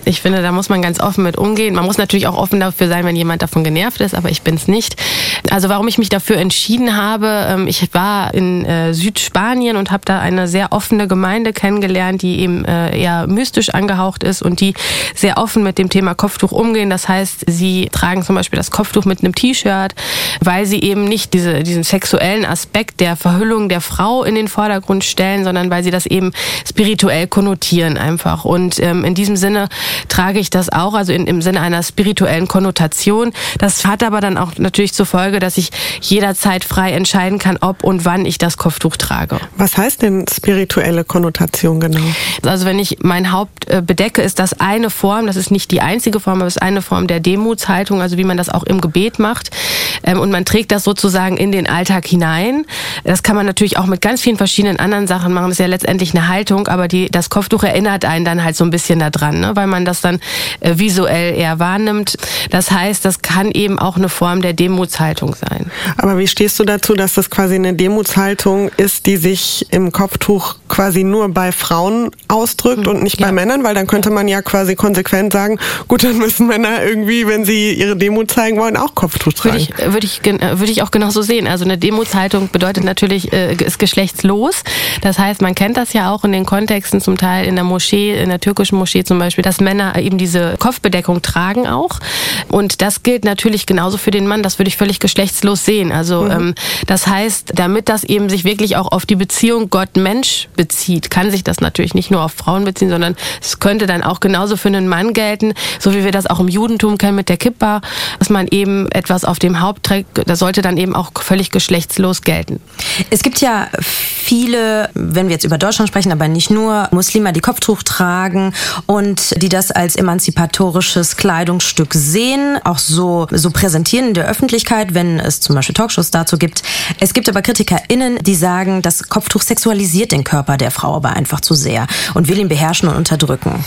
Speaker 4: Ich finde, da muss man ganz offen mit umgehen. Man muss natürlich auch offen dafür sein, wenn jemand davon genervt ist, aber ich bin es nicht. Also warum ich mich dafür entschieden habe, ähm, ich war in äh, Südspanien und habe da eine sehr offene Gemeinde kennengelernt, die eben äh, eher mystisch angehaucht ist und die sehr offen mit dem Thema Kopftuch umgehen. Das heißt, sie tragen zum Beispiel das Kopftuch mit einem T-Shirt, weil sie eben nicht diese, diesen sexuellen Aspekt der Verhüllung der Frau in den Vordergrund stellen stellen, sondern weil sie das eben spirituell konnotieren einfach. Und ähm, in diesem Sinne trage ich das auch, also in, im Sinne einer spirituellen Konnotation. Das hat aber dann auch natürlich zur Folge, dass ich jederzeit frei entscheiden kann, ob und wann ich das Kopftuch trage.
Speaker 2: Was heißt denn spirituelle Konnotation genau?
Speaker 4: Also wenn ich mein Haupt äh, bedecke, ist das eine Form, das ist nicht die einzige Form, aber es ist eine Form der Demutshaltung, also wie man das auch im Gebet macht. Ähm, und man trägt das sozusagen in den Alltag hinein. Das kann man natürlich auch mit ganz vielen verschiedenen anderen Sachen machen. Ist ja letztendlich eine Haltung, aber die, das Kopftuch erinnert einen dann halt so ein bisschen daran, ne? weil man das dann äh, visuell eher wahrnimmt. Das heißt, das kann eben auch eine Form der Demutshaltung sein.
Speaker 2: Aber wie stehst du dazu, dass das quasi eine Demutshaltung ist, die sich im Kopftuch quasi nur bei Frauen ausdrückt mhm. und nicht ja. bei Männern? Weil dann könnte man ja quasi konsequent sagen, gut, dann müssen Männer irgendwie, wenn sie ihre Demut zeigen wollen, auch Kopftuch tragen.
Speaker 4: Würde ich, würde ich, würde ich auch genauso sehen. Also eine Demutshaltung bedeutet natürlich, äh, ist geschlechtslos. Das heißt, man kennt das ja auch in den Kontexten zum Teil in der Moschee, in der türkischen Moschee zum Beispiel, dass Männer eben diese Kopfbedeckung tragen auch. Und das gilt natürlich genauso für den Mann. Das würde ich völlig geschlechtslos sehen. Also mhm. ähm, das heißt, damit das eben sich wirklich auch auf die Beziehung Gott-Mensch bezieht, kann sich das natürlich nicht nur auf Frauen beziehen, sondern es könnte dann auch genauso für einen Mann gelten, so wie wir das auch im Judentum kennen mit der Kippa, dass man eben etwas auf dem Haupt trägt. Das sollte dann eben auch völlig geschlechtslos gelten.
Speaker 3: Es gibt ja viele wenn wir jetzt über Deutschland sprechen, aber nicht nur, Muslime, die Kopftuch tragen und die das als emanzipatorisches Kleidungsstück sehen, auch so, so präsentieren in der Öffentlichkeit, wenn es zum Beispiel Talkshows dazu gibt. Es gibt aber KritikerInnen, die sagen, das Kopftuch sexualisiert den Körper der Frau aber einfach zu sehr und will ihn beherrschen und unterdrücken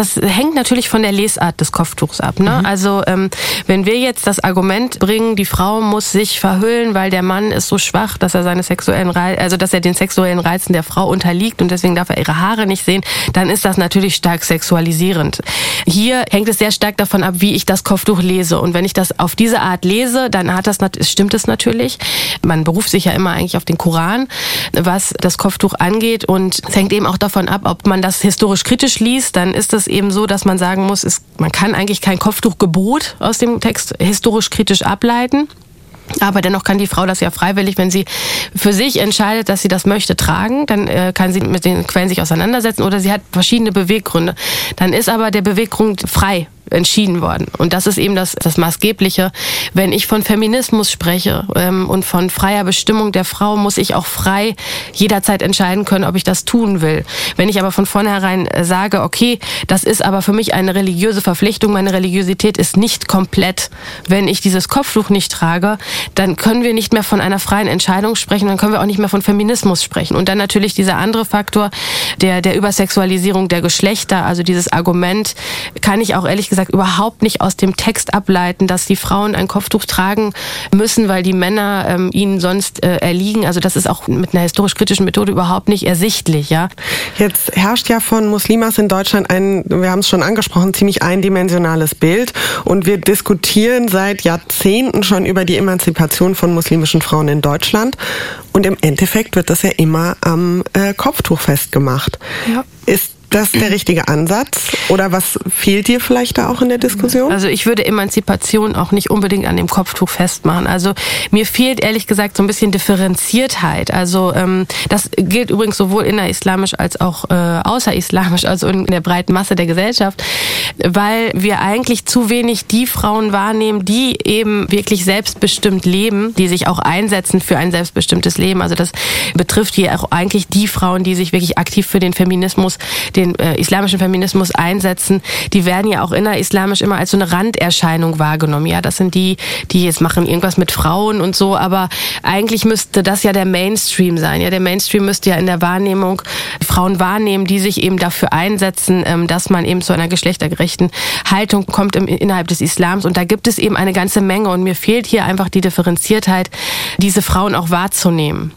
Speaker 4: das hängt natürlich von der Lesart des Kopftuchs ab. Ne? Mhm. Also ähm, wenn wir jetzt das Argument bringen, die Frau muss sich verhüllen, weil der Mann ist so schwach, dass er seine sexuellen Reiz, also dass er den sexuellen Reizen der Frau unterliegt und deswegen darf er ihre Haare nicht sehen, dann ist das natürlich stark sexualisierend. Hier hängt es sehr stark davon ab, wie ich das Kopftuch lese. Und wenn ich das auf diese Art lese, dann hat das stimmt es natürlich. Man beruft sich ja immer eigentlich auf den Koran, was das Kopftuch angeht und es hängt eben auch davon ab, ob man das historisch kritisch liest, dann ist es eben so, dass man sagen muss, ist, man kann eigentlich kein Kopftuchgebot aus dem Text historisch kritisch ableiten. Aber dennoch kann die Frau das ja freiwillig, wenn sie für sich entscheidet, dass sie das möchte, tragen, dann äh, kann sie mit den Quellen sich auseinandersetzen oder sie hat verschiedene Beweggründe. Dann ist aber der Beweggrund frei entschieden worden. Und das ist eben das, das Maßgebliche. Wenn ich von Feminismus spreche ähm, und von freier Bestimmung der Frau, muss ich auch frei jederzeit entscheiden können, ob ich das tun will. Wenn ich aber von vornherein äh, sage, okay, das ist aber für mich eine religiöse Verpflichtung, meine Religiosität ist nicht komplett, wenn ich dieses Kopftuch nicht trage, dann können wir nicht mehr von einer freien Entscheidung sprechen, dann können wir auch nicht mehr von Feminismus sprechen. Und dann natürlich dieser andere Faktor der, der Übersexualisierung der Geschlechter, also dieses Argument, kann ich auch ehrlich gesagt überhaupt nicht aus dem Text ableiten, dass die Frauen ein Kopftuch tragen müssen, weil die Männer ähm, ihnen sonst äh, erliegen. Also das ist auch mit einer historisch-kritischen Methode überhaupt nicht ersichtlich. Ja.
Speaker 2: Jetzt herrscht ja von Muslimas in Deutschland ein, wir haben es schon angesprochen, ziemlich eindimensionales Bild und wir diskutieren seit Jahrzehnten schon über die Emanzipation von muslimischen Frauen in Deutschland und im Endeffekt wird das ja immer am äh, Kopftuch festgemacht. Ja. Ist das der richtige Ansatz? Oder was fehlt dir vielleicht da auch in der Diskussion?
Speaker 4: Also ich würde Emanzipation auch nicht unbedingt an dem Kopftuch festmachen. Also mir fehlt ehrlich gesagt so ein bisschen Differenziertheit. Also ähm, das gilt übrigens sowohl innerislamisch als auch äh, außerislamisch, also in der breiten Masse der Gesellschaft, weil wir eigentlich zu wenig die Frauen wahrnehmen, die eben wirklich selbstbestimmt leben, die sich auch einsetzen für ein selbstbestimmtes Leben. Also das betrifft hier auch eigentlich die Frauen, die sich wirklich aktiv für den Feminismus, den äh, islamischen Feminismus einsetzen. Die werden ja auch innerislamisch immer als so eine Randerscheinung wahrgenommen. Ja, das sind die, die jetzt machen irgendwas mit Frauen und so, aber eigentlich müsste das ja der Mainstream sein. Ja, der Mainstream müsste ja in der Wahrnehmung Frauen wahrnehmen, die sich eben dafür einsetzen, ähm, dass man eben zu einer geschlechtergerechten Haltung kommt im, innerhalb des Islams. Und da gibt es eben eine ganze Menge. Und mir fehlt hier einfach die Differenziertheit, diese Frauen auch wahrzunehmen.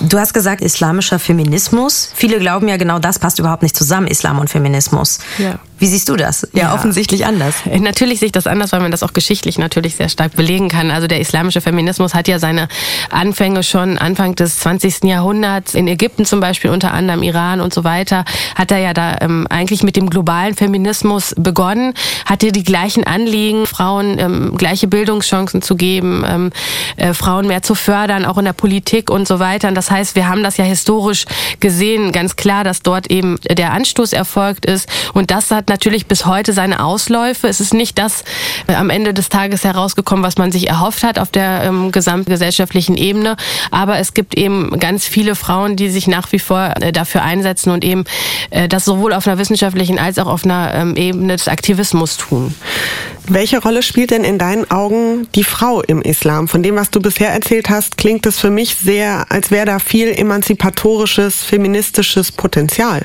Speaker 3: Du hast gesagt, islamischer Feminismus. Viele glauben ja genau das passt überhaupt nicht zusammen, Islam und Feminismus. Ja. Wie siehst du das? Ja, ja, offensichtlich anders.
Speaker 4: Natürlich sehe ich das anders, weil man das auch geschichtlich natürlich sehr stark belegen kann. Also der islamische Feminismus hat ja seine Anfänge schon Anfang des 20. Jahrhunderts in Ägypten zum Beispiel, unter anderem Iran und so weiter, hat er ja da ähm, eigentlich mit dem globalen Feminismus begonnen, hatte die gleichen Anliegen, Frauen ähm, gleiche Bildungschancen zu geben, ähm, äh, Frauen mehr zu fördern, auch in der Politik und so weiter. Und das heißt, wir haben das ja historisch gesehen, ganz klar, dass dort eben der Anstoß erfolgt ist und das hat natürlich bis heute seine Ausläufe. Es ist nicht das äh, am Ende des Tages herausgekommen, was man sich erhofft hat auf der ähm, gesamtgesellschaftlichen Ebene. Aber es gibt eben ganz viele Frauen, die sich nach wie vor äh, dafür einsetzen und eben äh, das sowohl auf einer wissenschaftlichen als auch auf einer ähm, Ebene des Aktivismus tun.
Speaker 2: Welche Rolle spielt denn in deinen Augen die Frau im Islam? Von dem, was du bisher erzählt hast, klingt es für mich sehr, als wäre da viel emanzipatorisches, feministisches Potenzial.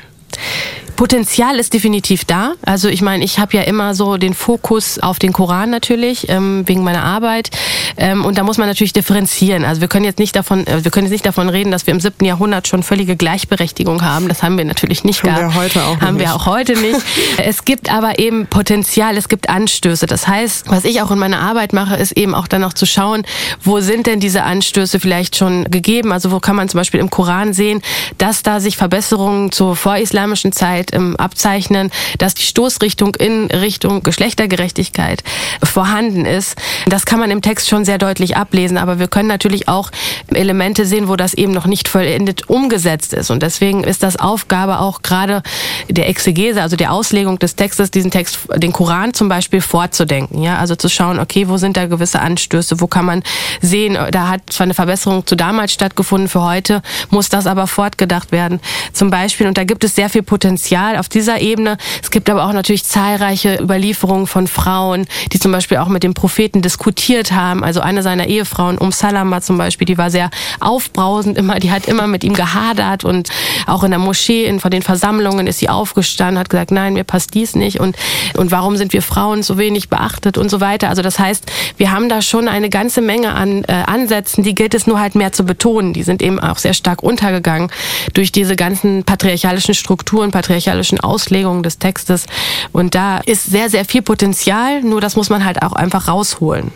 Speaker 4: Potenzial ist definitiv da. Also ich meine, ich habe ja immer so den Fokus auf den Koran natürlich ähm, wegen meiner Arbeit ähm, und da muss man natürlich differenzieren. Also wir können jetzt nicht davon, äh, wir können jetzt nicht davon reden, dass wir im siebten Jahrhundert schon völlige Gleichberechtigung haben. Das haben wir natürlich nicht
Speaker 2: haben. Wir heute auch
Speaker 4: haben
Speaker 2: nicht.
Speaker 4: wir auch heute nicht. es gibt aber eben Potenzial, es gibt Anstöße. Das heißt, was ich auch in meiner Arbeit mache, ist eben auch dann noch zu schauen, wo sind denn diese Anstöße vielleicht schon gegeben? Also wo kann man zum Beispiel im Koran sehen, dass da sich Verbesserungen zur vorislamischen Zeit Zeit ähm, abzeichnen, dass die Stoßrichtung in Richtung Geschlechtergerechtigkeit vorhanden ist. Das kann man im Text schon sehr deutlich ablesen, aber wir können natürlich auch Elemente sehen, wo das eben noch nicht vollendet umgesetzt ist. Und deswegen ist das Aufgabe auch gerade der Exegese, also der Auslegung des Textes, diesen Text, den Koran zum Beispiel vorzudenken. Ja, also zu schauen, okay, wo sind da gewisse Anstöße, wo kann man sehen, da hat zwar eine Verbesserung zu damals stattgefunden, für heute muss das aber fortgedacht werden. Zum Beispiel, und da gibt es sehr viel Potenzial Potenzial auf dieser Ebene. Es gibt aber auch natürlich zahlreiche Überlieferungen von Frauen, die zum Beispiel auch mit dem Propheten diskutiert haben. Also eine seiner Ehefrauen, Um Salama zum Beispiel, die war sehr aufbrausend immer, die hat immer mit ihm gehadert und auch in der Moschee, in, von den Versammlungen ist sie aufgestanden, hat gesagt, nein, mir passt dies nicht und, und warum sind wir Frauen so wenig beachtet und so weiter. Also das heißt, wir haben da schon eine ganze Menge an äh, Ansätzen, die gilt es nur halt mehr zu betonen. Die sind eben auch sehr stark untergegangen durch diese ganzen patriarchalischen Strukturen, patriarchalischen patriarchalischen Auslegung des Textes. Und da ist sehr, sehr viel Potenzial, nur das muss man halt auch einfach rausholen.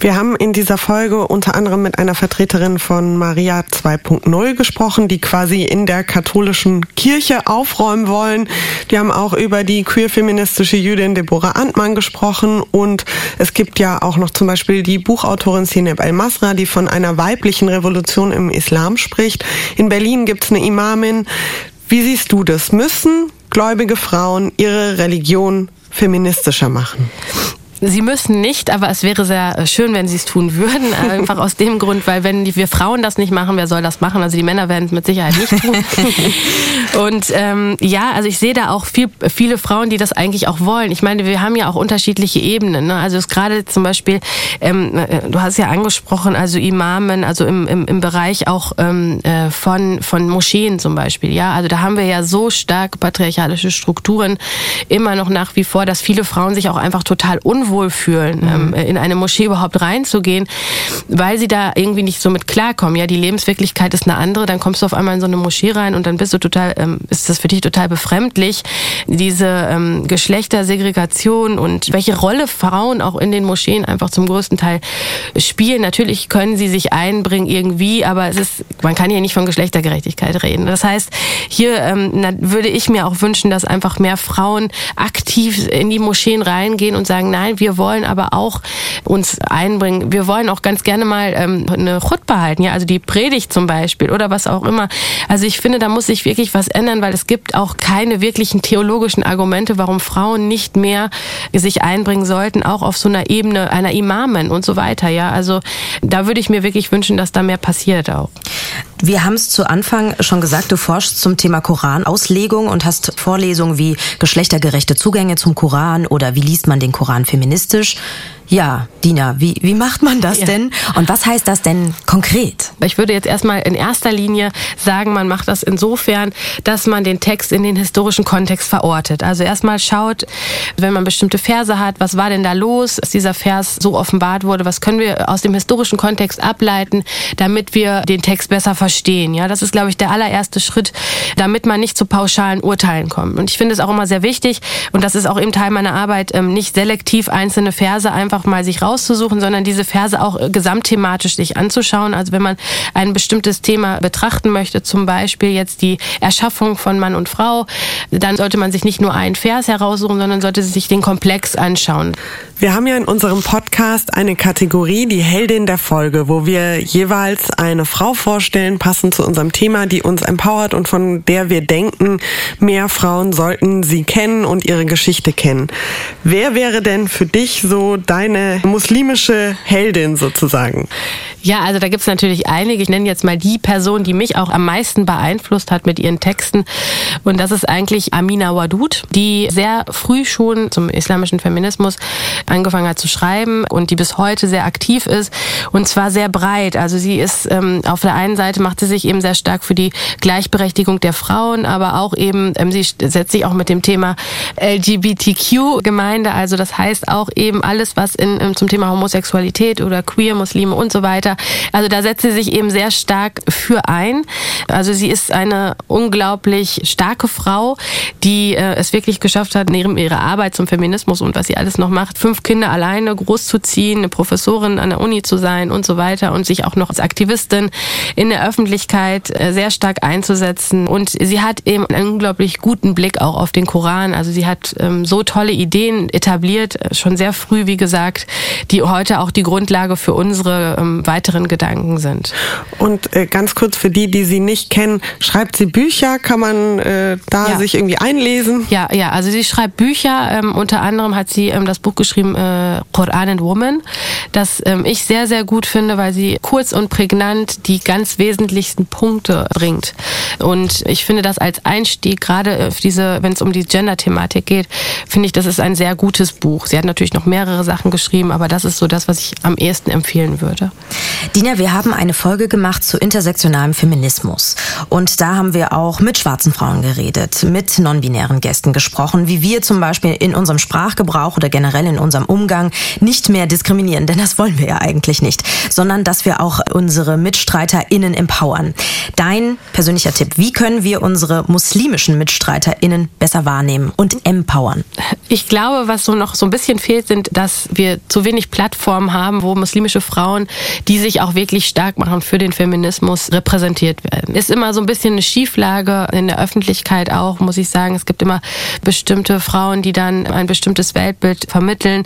Speaker 2: Wir haben in dieser Folge unter anderem mit einer Vertreterin von Maria 2.0 gesprochen, die quasi in der katholischen Kirche aufräumen wollen. Wir haben auch über die queer-feministische Jüdin Deborah Antmann gesprochen und es gibt ja auch noch zum Beispiel die Buchautorin Sineb El-Masra, die von einer weiblichen Revolution im Islam spricht. In Berlin gibt es eine Imamin, wie siehst du das? Müssen gläubige Frauen ihre Religion feministischer machen?
Speaker 4: Sie müssen nicht, aber es wäre sehr äh, schön, wenn Sie es tun würden. Einfach aus dem Grund, weil wenn wir Frauen das nicht machen, wer soll das machen? Also die Männer werden es mit Sicherheit nicht tun. Und ähm, ja, also ich sehe da auch viel, viele Frauen, die das eigentlich auch wollen. Ich meine, wir haben ja auch unterschiedliche Ebenen. Ne? Also es gerade zum Beispiel, ähm, äh, du hast ja angesprochen, also Imamen, also im, im, im Bereich auch ähm, äh, von, von Moscheen zum Beispiel. Ja, also da haben wir ja so stark patriarchalische Strukturen immer noch nach wie vor, dass viele Frauen sich auch einfach total unwohl unwohl fühlen, mhm. ähm, in eine Moschee überhaupt reinzugehen, weil sie da irgendwie nicht so mit klarkommen. Ja, die Lebenswirklichkeit ist eine andere, dann kommst du auf einmal in so eine Moschee rein und dann bist du total, ähm, ist das für dich total befremdlich, diese ähm, Geschlechtersegregation und welche Rolle Frauen auch in den Moscheen einfach zum größten Teil spielen. Natürlich können sie sich einbringen irgendwie, aber es ist, man kann hier nicht von Geschlechtergerechtigkeit reden. Das heißt, hier ähm, würde ich mir auch wünschen, dass einfach mehr Frauen aktiv in die Moscheen reingehen und sagen, nein, wir wollen aber auch uns einbringen. Wir wollen auch ganz gerne mal ähm, eine Chutba halten, ja, also die Predigt zum Beispiel oder was auch immer. Also ich finde, da muss sich wirklich was ändern, weil es gibt auch keine wirklichen theologischen Argumente, warum Frauen nicht mehr sich einbringen sollten, auch auf so einer Ebene einer Imamen und so weiter, ja. Also da würde ich mir wirklich wünschen, dass da mehr passiert auch.
Speaker 3: Wir haben es zu Anfang schon gesagt, du forschst zum Thema Koranauslegung und hast Vorlesungen wie geschlechtergerechte Zugänge zum Koran oder wie liest man den Koran feministisch. Ja, Dina, wie, wie macht man das ja. denn? Und was heißt das denn konkret?
Speaker 4: Ich würde jetzt erstmal in erster Linie sagen, man macht das insofern, dass man den Text in den historischen Kontext verortet. Also erstmal schaut, wenn man bestimmte Verse hat, was war denn da los, dass dieser Vers so offenbart wurde, was können wir aus dem historischen Kontext ableiten, damit wir den Text besser verstehen. Ja, das ist, glaube ich, der allererste Schritt, damit man nicht zu pauschalen Urteilen kommt. Und ich finde es auch immer sehr wichtig, und das ist auch eben Teil meiner Arbeit, ähm, nicht selektiv einzelne Verse einfach einfach mal sich rauszusuchen, sondern diese Verse auch äh, gesamtthematisch sich anzuschauen. Also wenn man ein bestimmtes Thema betrachten möchte, zum Beispiel jetzt die Erschaffung von Mann und Frau, dann sollte man sich nicht nur einen Vers heraussuchen, sondern sollte sich den Komplex anschauen.
Speaker 2: Wir haben ja in unserem Podcast eine Kategorie, die Heldin der Folge, wo wir jeweils eine Frau vorstellen, passend zu unserem Thema, die uns empowert und von der wir denken, mehr Frauen sollten sie kennen und ihre Geschichte kennen. Wer wäre denn für dich so deine muslimische Heldin sozusagen?
Speaker 4: Ja, also da gibt's natürlich einige. Ich nenne jetzt mal die Person, die mich auch am meisten beeinflusst hat mit ihren Texten. Und das ist eigentlich Amina Wadud, die sehr früh schon zum islamischen Feminismus angefangen hat zu schreiben und die bis heute sehr aktiv ist und zwar sehr breit. Also sie ist ähm, auf der einen Seite macht sie sich eben sehr stark für die Gleichberechtigung der Frauen, aber auch eben ähm, sie setzt sich auch mit dem Thema LGBTQ-Gemeinde, also das heißt auch eben alles, was in, ähm, zum Thema Homosexualität oder Queer, Muslime und so weiter. Also da setzt sie sich eben sehr stark für ein. Also sie ist eine unglaublich starke Frau, die äh, es wirklich geschafft hat, neben ihrer Arbeit zum Feminismus und was sie alles noch macht, fünf Kinder alleine großzuziehen, eine Professorin an der Uni zu sein und so weiter und sich auch noch als Aktivistin in der Öffentlichkeit äh, sehr stark einzusetzen. Und sie hat eben einen unglaublich guten Blick auch auf den Koran. Also sie hat ähm, so tolle Ideen etabliert, äh, schon sehr früh, wie gesagt, die heute auch die Grundlage für unsere ähm, weiteren Gedanken sind.
Speaker 2: Und äh, ganz kurz für die, die sie nicht kennen, schreibt sie Bücher? Kann man äh, da ja. sich irgendwie einlesen?
Speaker 4: Ja, ja, also sie schreibt Bücher. Ähm, unter anderem hat sie ähm, das Buch geschrieben, äh, Quran and Woman, das ähm, ich sehr, sehr gut finde, weil sie kurz und prägnant die ganz wesentlichsten Punkte bringt. Und ich finde das als Einstieg, gerade für diese, wenn es um die Gender-Thematik geht, finde ich, das ist ein sehr gutes Buch. Sie hat natürlich noch mehrere Sachen geschrieben, aber das ist so das, was ich am ehesten empfehlen würde.
Speaker 3: Dina, wir haben eine Folge gemacht zu intersektionalem Feminismus. Und da haben wir auch mit schwarzen Frauen geredet, mit non-binären Gästen gesprochen, wie wir zum Beispiel in unserem Sprachgebrauch oder generell in unserem Umgang nicht mehr diskriminieren, denn das wollen wir ja eigentlich nicht, sondern dass wir auch unsere MitstreiterInnen empowern. Dein persönlicher Tipp, wie können wir unsere muslimischen MitstreiterInnen besser wahrnehmen und empowern?
Speaker 4: Ich glaube, was so noch so ein bisschen fehlt, sind, dass wir zu wenig Plattformen haben, wo muslimische Frauen, die sich auch wirklich stark machen für den Feminismus, repräsentiert werden. Ist immer so ein bisschen eine Schieflage in der Öffentlichkeit auch, muss ich sagen. Es gibt immer bestimmte Frauen, die dann ein bestimmtes Weltbild vermitteln.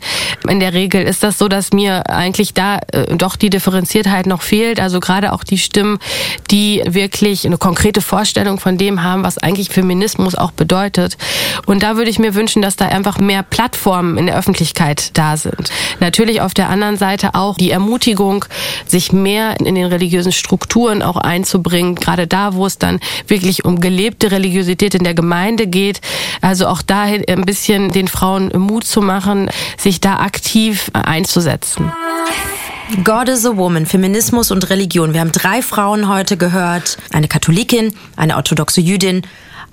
Speaker 4: In der Regel ist das so, dass mir eigentlich da äh, doch die Differenziertheit noch fehlt. Also gerade auch die Stimmen, die wirklich eine konkrete Vorstellung von dem haben, was eigentlich Feminismus auch bedeutet. Und da würde ich mir wünschen, dass da einfach mehr Plattformen in der Öffentlichkeit da sind. Natürlich auf der anderen Seite auch die Ermutigung, sich mehr in den religiösen Strukturen auch einzubringen, gerade da, wo es dann wirklich um gelebte Religiosität in der Gemeinde geht. Also auch dahin ein bisschen den Frauen Mut zu machen, sich da aktiv einzusetzen.
Speaker 3: God is a Woman, Feminismus und Religion. Wir haben drei Frauen heute gehört. Eine Katholikin, eine orthodoxe Jüdin,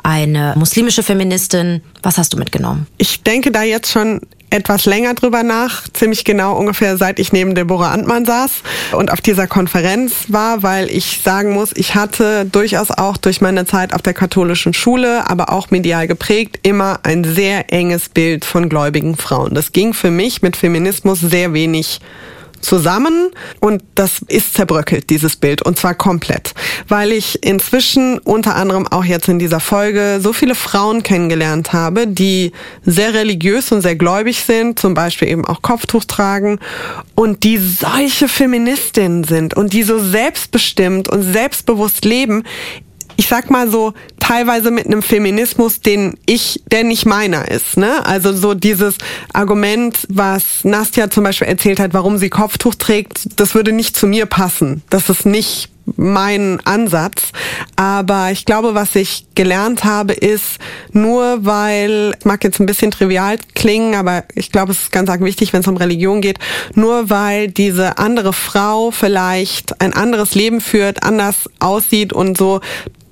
Speaker 3: eine muslimische Feministin. Was hast du mitgenommen?
Speaker 2: Ich denke da jetzt schon etwas länger drüber nach, ziemlich genau ungefähr seit ich neben Deborah Antmann saß und auf dieser Konferenz war, weil ich sagen muss, ich hatte durchaus auch durch meine Zeit auf der katholischen Schule, aber auch medial geprägt, immer ein sehr enges Bild von gläubigen Frauen. Das ging für mich mit Feminismus sehr wenig zusammen und das ist zerbröckelt, dieses Bild, und zwar komplett. Weil ich inzwischen unter anderem auch jetzt in dieser Folge so viele Frauen kennengelernt habe, die sehr religiös und sehr gläubig sind, zum Beispiel eben auch Kopftuch tragen und die solche Feministinnen sind und die so selbstbestimmt und selbstbewusst leben ich sag mal so, teilweise mit einem Feminismus, den ich, der nicht meiner ist. Ne? Also so dieses Argument, was Nastja zum Beispiel erzählt hat, warum sie Kopftuch trägt, das würde nicht zu mir passen. Das ist nicht mein Ansatz. Aber ich glaube, was ich gelernt habe, ist, nur weil, mag jetzt ein bisschen trivial klingen, aber ich glaube, es ist ganz arg wichtig, wenn es um Religion geht, nur weil diese andere Frau vielleicht ein anderes Leben führt, anders aussieht und so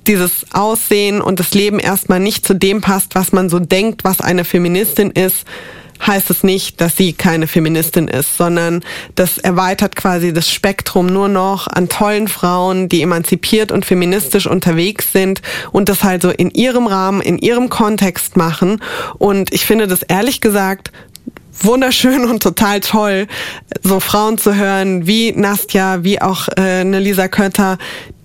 Speaker 2: dieses Aussehen und das Leben erstmal nicht zu dem passt, was man so denkt, was eine Feministin ist, heißt es nicht, dass sie keine Feministin ist, sondern das erweitert quasi das Spektrum nur noch an tollen Frauen, die emanzipiert und feministisch unterwegs sind und das halt so in ihrem Rahmen, in ihrem Kontext machen. Und ich finde das ehrlich gesagt wunderschön und total toll, so Frauen zu hören wie Nastja, wie auch äh, eine Lisa Kötter,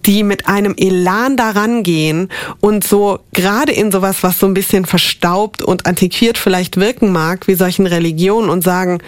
Speaker 2: die mit einem Elan daran gehen und so gerade in sowas, was so ein bisschen verstaubt und antiquiert vielleicht wirken mag, wie solchen Religionen und sagen,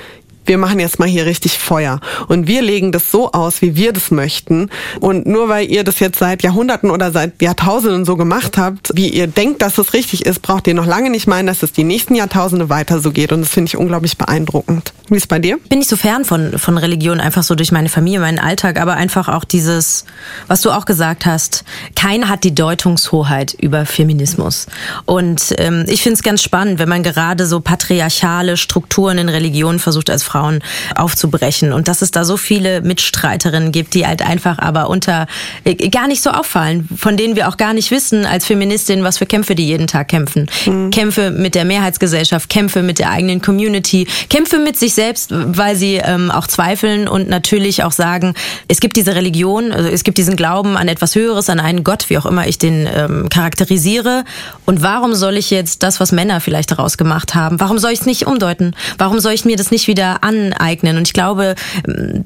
Speaker 2: wir machen jetzt mal hier richtig Feuer. Und wir legen das so aus, wie wir das möchten. Und nur weil ihr das jetzt seit Jahrhunderten oder seit Jahrtausenden so gemacht habt, wie ihr denkt, dass es richtig ist, braucht ihr noch lange nicht meinen, dass es die nächsten Jahrtausende weiter so geht. Und das finde ich unglaublich beeindruckend. Wie ist bei dir?
Speaker 3: Bin ich so fern von, von Religion, einfach so durch meine Familie, meinen Alltag, aber einfach auch dieses, was du auch gesagt hast, keiner hat die Deutungshoheit über Feminismus. Und ähm, ich finde es ganz spannend, wenn man gerade so patriarchale Strukturen in Religionen versucht als Frau Frauen aufzubrechen und dass es da so viele Mitstreiterinnen gibt, die halt einfach aber unter äh, gar nicht so auffallen, von denen wir auch gar nicht wissen als Feministin, was für Kämpfe die jeden Tag kämpfen. Mhm. Kämpfe mit der Mehrheitsgesellschaft, Kämpfe mit der eigenen Community, Kämpfe mit sich selbst, weil sie ähm, auch zweifeln und natürlich auch sagen, es gibt diese Religion, also es gibt diesen Glauben an etwas Höheres, an einen Gott, wie auch immer ich den ähm, charakterisiere. Und warum soll ich jetzt das, was Männer vielleicht daraus gemacht haben, warum soll ich es nicht umdeuten? Warum soll ich mir das nicht wieder aneignen. Und ich glaube,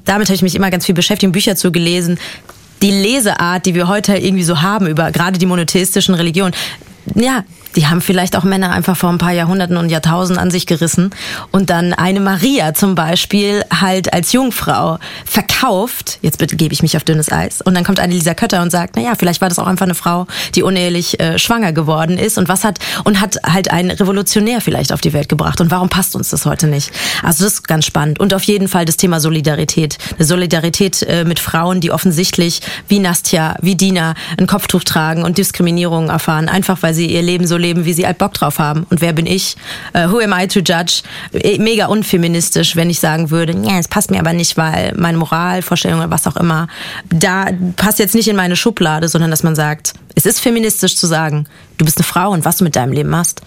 Speaker 3: damit habe ich mich immer ganz viel beschäftigt, Bücher zu gelesen. Die Leseart, die wir heute irgendwie so haben über gerade die monotheistischen Religionen, ja, die haben vielleicht auch Männer einfach vor ein paar Jahrhunderten und Jahrtausenden an sich gerissen und dann eine Maria zum Beispiel halt als Jungfrau verkauft. Jetzt gebe ich mich auf dünnes Eis. Und dann kommt eine Lisa Kötter und sagt, na ja, vielleicht war das auch einfach eine Frau, die unehelich äh, schwanger geworden ist und was hat und hat halt einen Revolutionär vielleicht auf die Welt gebracht. Und warum passt uns das heute nicht? Also das ist ganz spannend. Und auf jeden Fall das Thema Solidarität. Eine Solidarität äh, mit Frauen, die offensichtlich wie Nastja, wie Dina ein Kopftuch tragen und Diskriminierung erfahren, einfach weil sie ihr Leben so leben, wie sie halt Bock drauf haben. Und wer bin ich? Uh, who am I to judge? Äh, mega unfeministisch, wenn ich sagen würde, ja, es passt mir aber nicht, weil meine Moralvorstellung oder was auch immer, da passt jetzt nicht in meine Schublade, sondern dass man sagt, es ist feministisch zu sagen, du bist eine Frau und was du mit deinem Leben machst.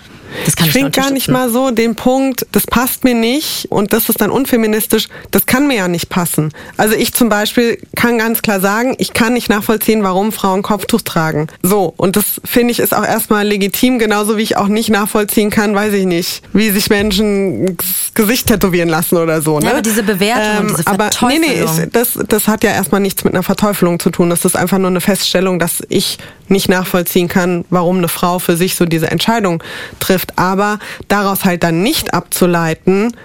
Speaker 2: Das kann ich finde gar nicht mal so den Punkt, das passt mir nicht und das ist dann unfeministisch, das kann mir ja nicht passen. Also ich zum Beispiel kann ganz klar sagen, ich kann nicht nachvollziehen, warum Frauen Kopftuch tragen. So, und das finde ich ist auch erstmal legitim, genauso wie ich auch nicht nachvollziehen kann, weiß ich nicht, wie sich Menschen das Gesicht tätowieren lassen oder so. Ne?
Speaker 3: Ja, aber diese Bewertung, ähm, diese
Speaker 2: aber nee, nee, ich, das, das hat ja erstmal nichts mit einer Verteufelung zu tun. Das ist einfach nur eine Feststellung, dass ich nicht nachvollziehen kann, warum eine Frau für sich so diese Entscheidung trifft. Aber daraus halt dann nicht abzuleiten,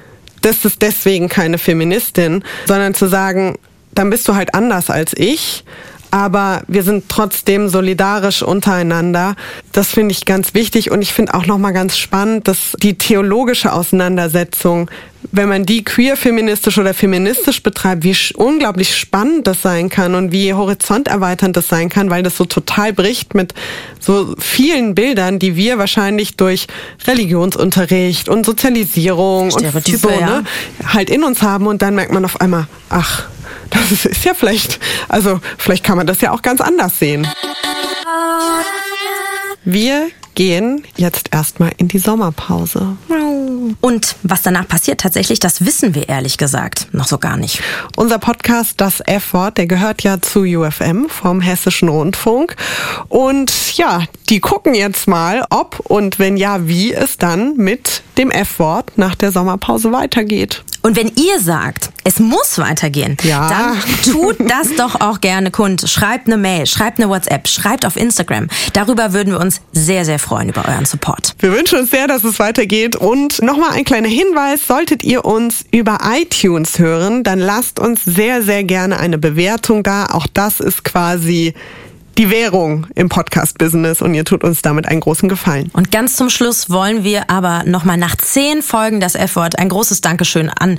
Speaker 2: das ist deswegen keine Feministin, sondern zu sagen, dann bist du halt anders als ich aber wir sind trotzdem solidarisch untereinander. Das finde ich ganz wichtig und ich finde auch noch mal ganz spannend, dass die theologische Auseinandersetzung, wenn man die queer-feministisch oder feministisch betreibt, wie unglaublich spannend das sein kann und wie horizonterweiternd das sein kann, weil das so total bricht mit so vielen Bildern, die wir wahrscheinlich durch Religionsunterricht und Sozialisierung und so, ja. ne, halt in uns haben und dann merkt man auf einmal, ach, das ist ja vielleicht, also vielleicht kann man das ja auch ganz anders sehen. Wir gehen jetzt erstmal in die Sommerpause.
Speaker 3: Und was danach passiert tatsächlich, das wissen wir ehrlich gesagt noch so gar nicht.
Speaker 2: Unser Podcast Das F-Wort, der gehört ja zu UFM vom Hessischen Rundfunk. Und ja, die gucken jetzt mal, ob und wenn ja, wie es dann mit dem F-Wort nach der Sommerpause weitergeht.
Speaker 3: Und wenn ihr sagt, es muss weitergehen,
Speaker 2: Ja.
Speaker 3: dann tut das doch auch gerne kund. Schreibt eine Mail, schreibt eine WhatsApp, schreibt auf Instagram. Darüber würden wir uns sehr, sehr freuen über euren Support.
Speaker 2: Wir wünschen uns sehr, dass es weitergeht. Und nochmal ein kleiner Hinweis, solltet ihr uns über iTunes hören, dann lasst uns sehr, sehr gerne eine Bewertung da. Auch das ist quasi die Währung im Podcast-Business und ihr tut uns damit einen großen Gefallen.
Speaker 3: Und ganz zum Schluss wollen wir aber nochmal nach zehn Folgen das F-Wort ein großes Dankeschön an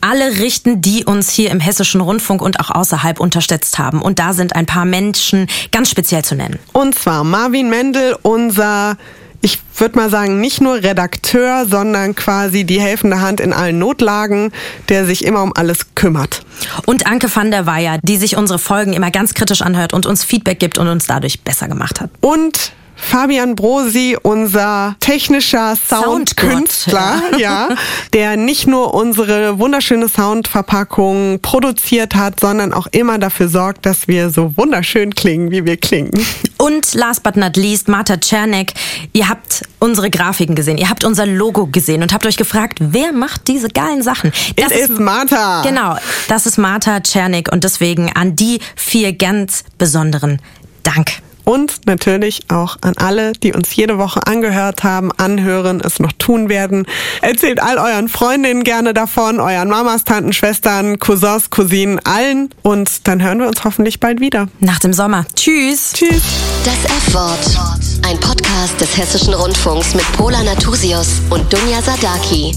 Speaker 3: alle richten, die uns hier im Hessischen Rundfunk und auch außerhalb unterstützt haben. Und da sind ein paar Menschen ganz speziell zu nennen.
Speaker 2: Und zwar Marvin Mendel, unser, ich würde mal sagen, nicht nur Redakteur, sondern quasi die helfende Hand in allen Notlagen, der sich immer um alles kümmert.
Speaker 3: Und Anke van der Weyer, die sich unsere Folgen immer ganz kritisch anhört und uns Feedback gibt und uns dadurch besser gemacht hat.
Speaker 2: Und Fabian Brosi, unser technischer Soundkünstler, ja, der nicht nur unsere wunderschöne Soundverpackung produziert hat, sondern auch immer dafür sorgt, dass wir so wunderschön klingen, wie wir klingen.
Speaker 3: Und last but not least, Marta Czernek. Ihr habt unsere Grafiken gesehen, ihr habt unser Logo gesehen und habt euch gefragt, wer macht diese geilen Sachen?
Speaker 2: Es ist Martha.
Speaker 3: Genau, das ist Marta Czernik und deswegen an die vier ganz besonderen Dank.
Speaker 2: Und natürlich auch an alle, die uns jede Woche angehört haben, anhören, es noch tun werden. Erzählt all euren Freundinnen gerne davon, euren Mamas, Tanten, Schwestern, Cousins, Cousinen, allen. Und dann hören wir uns hoffentlich bald wieder.
Speaker 3: Nach dem Sommer. Tschüss.
Speaker 2: Tschüss.
Speaker 1: Das F-Wort. Ein Podcast des Hessischen Rundfunks mit Pola Natusius und Dunja Sadaki.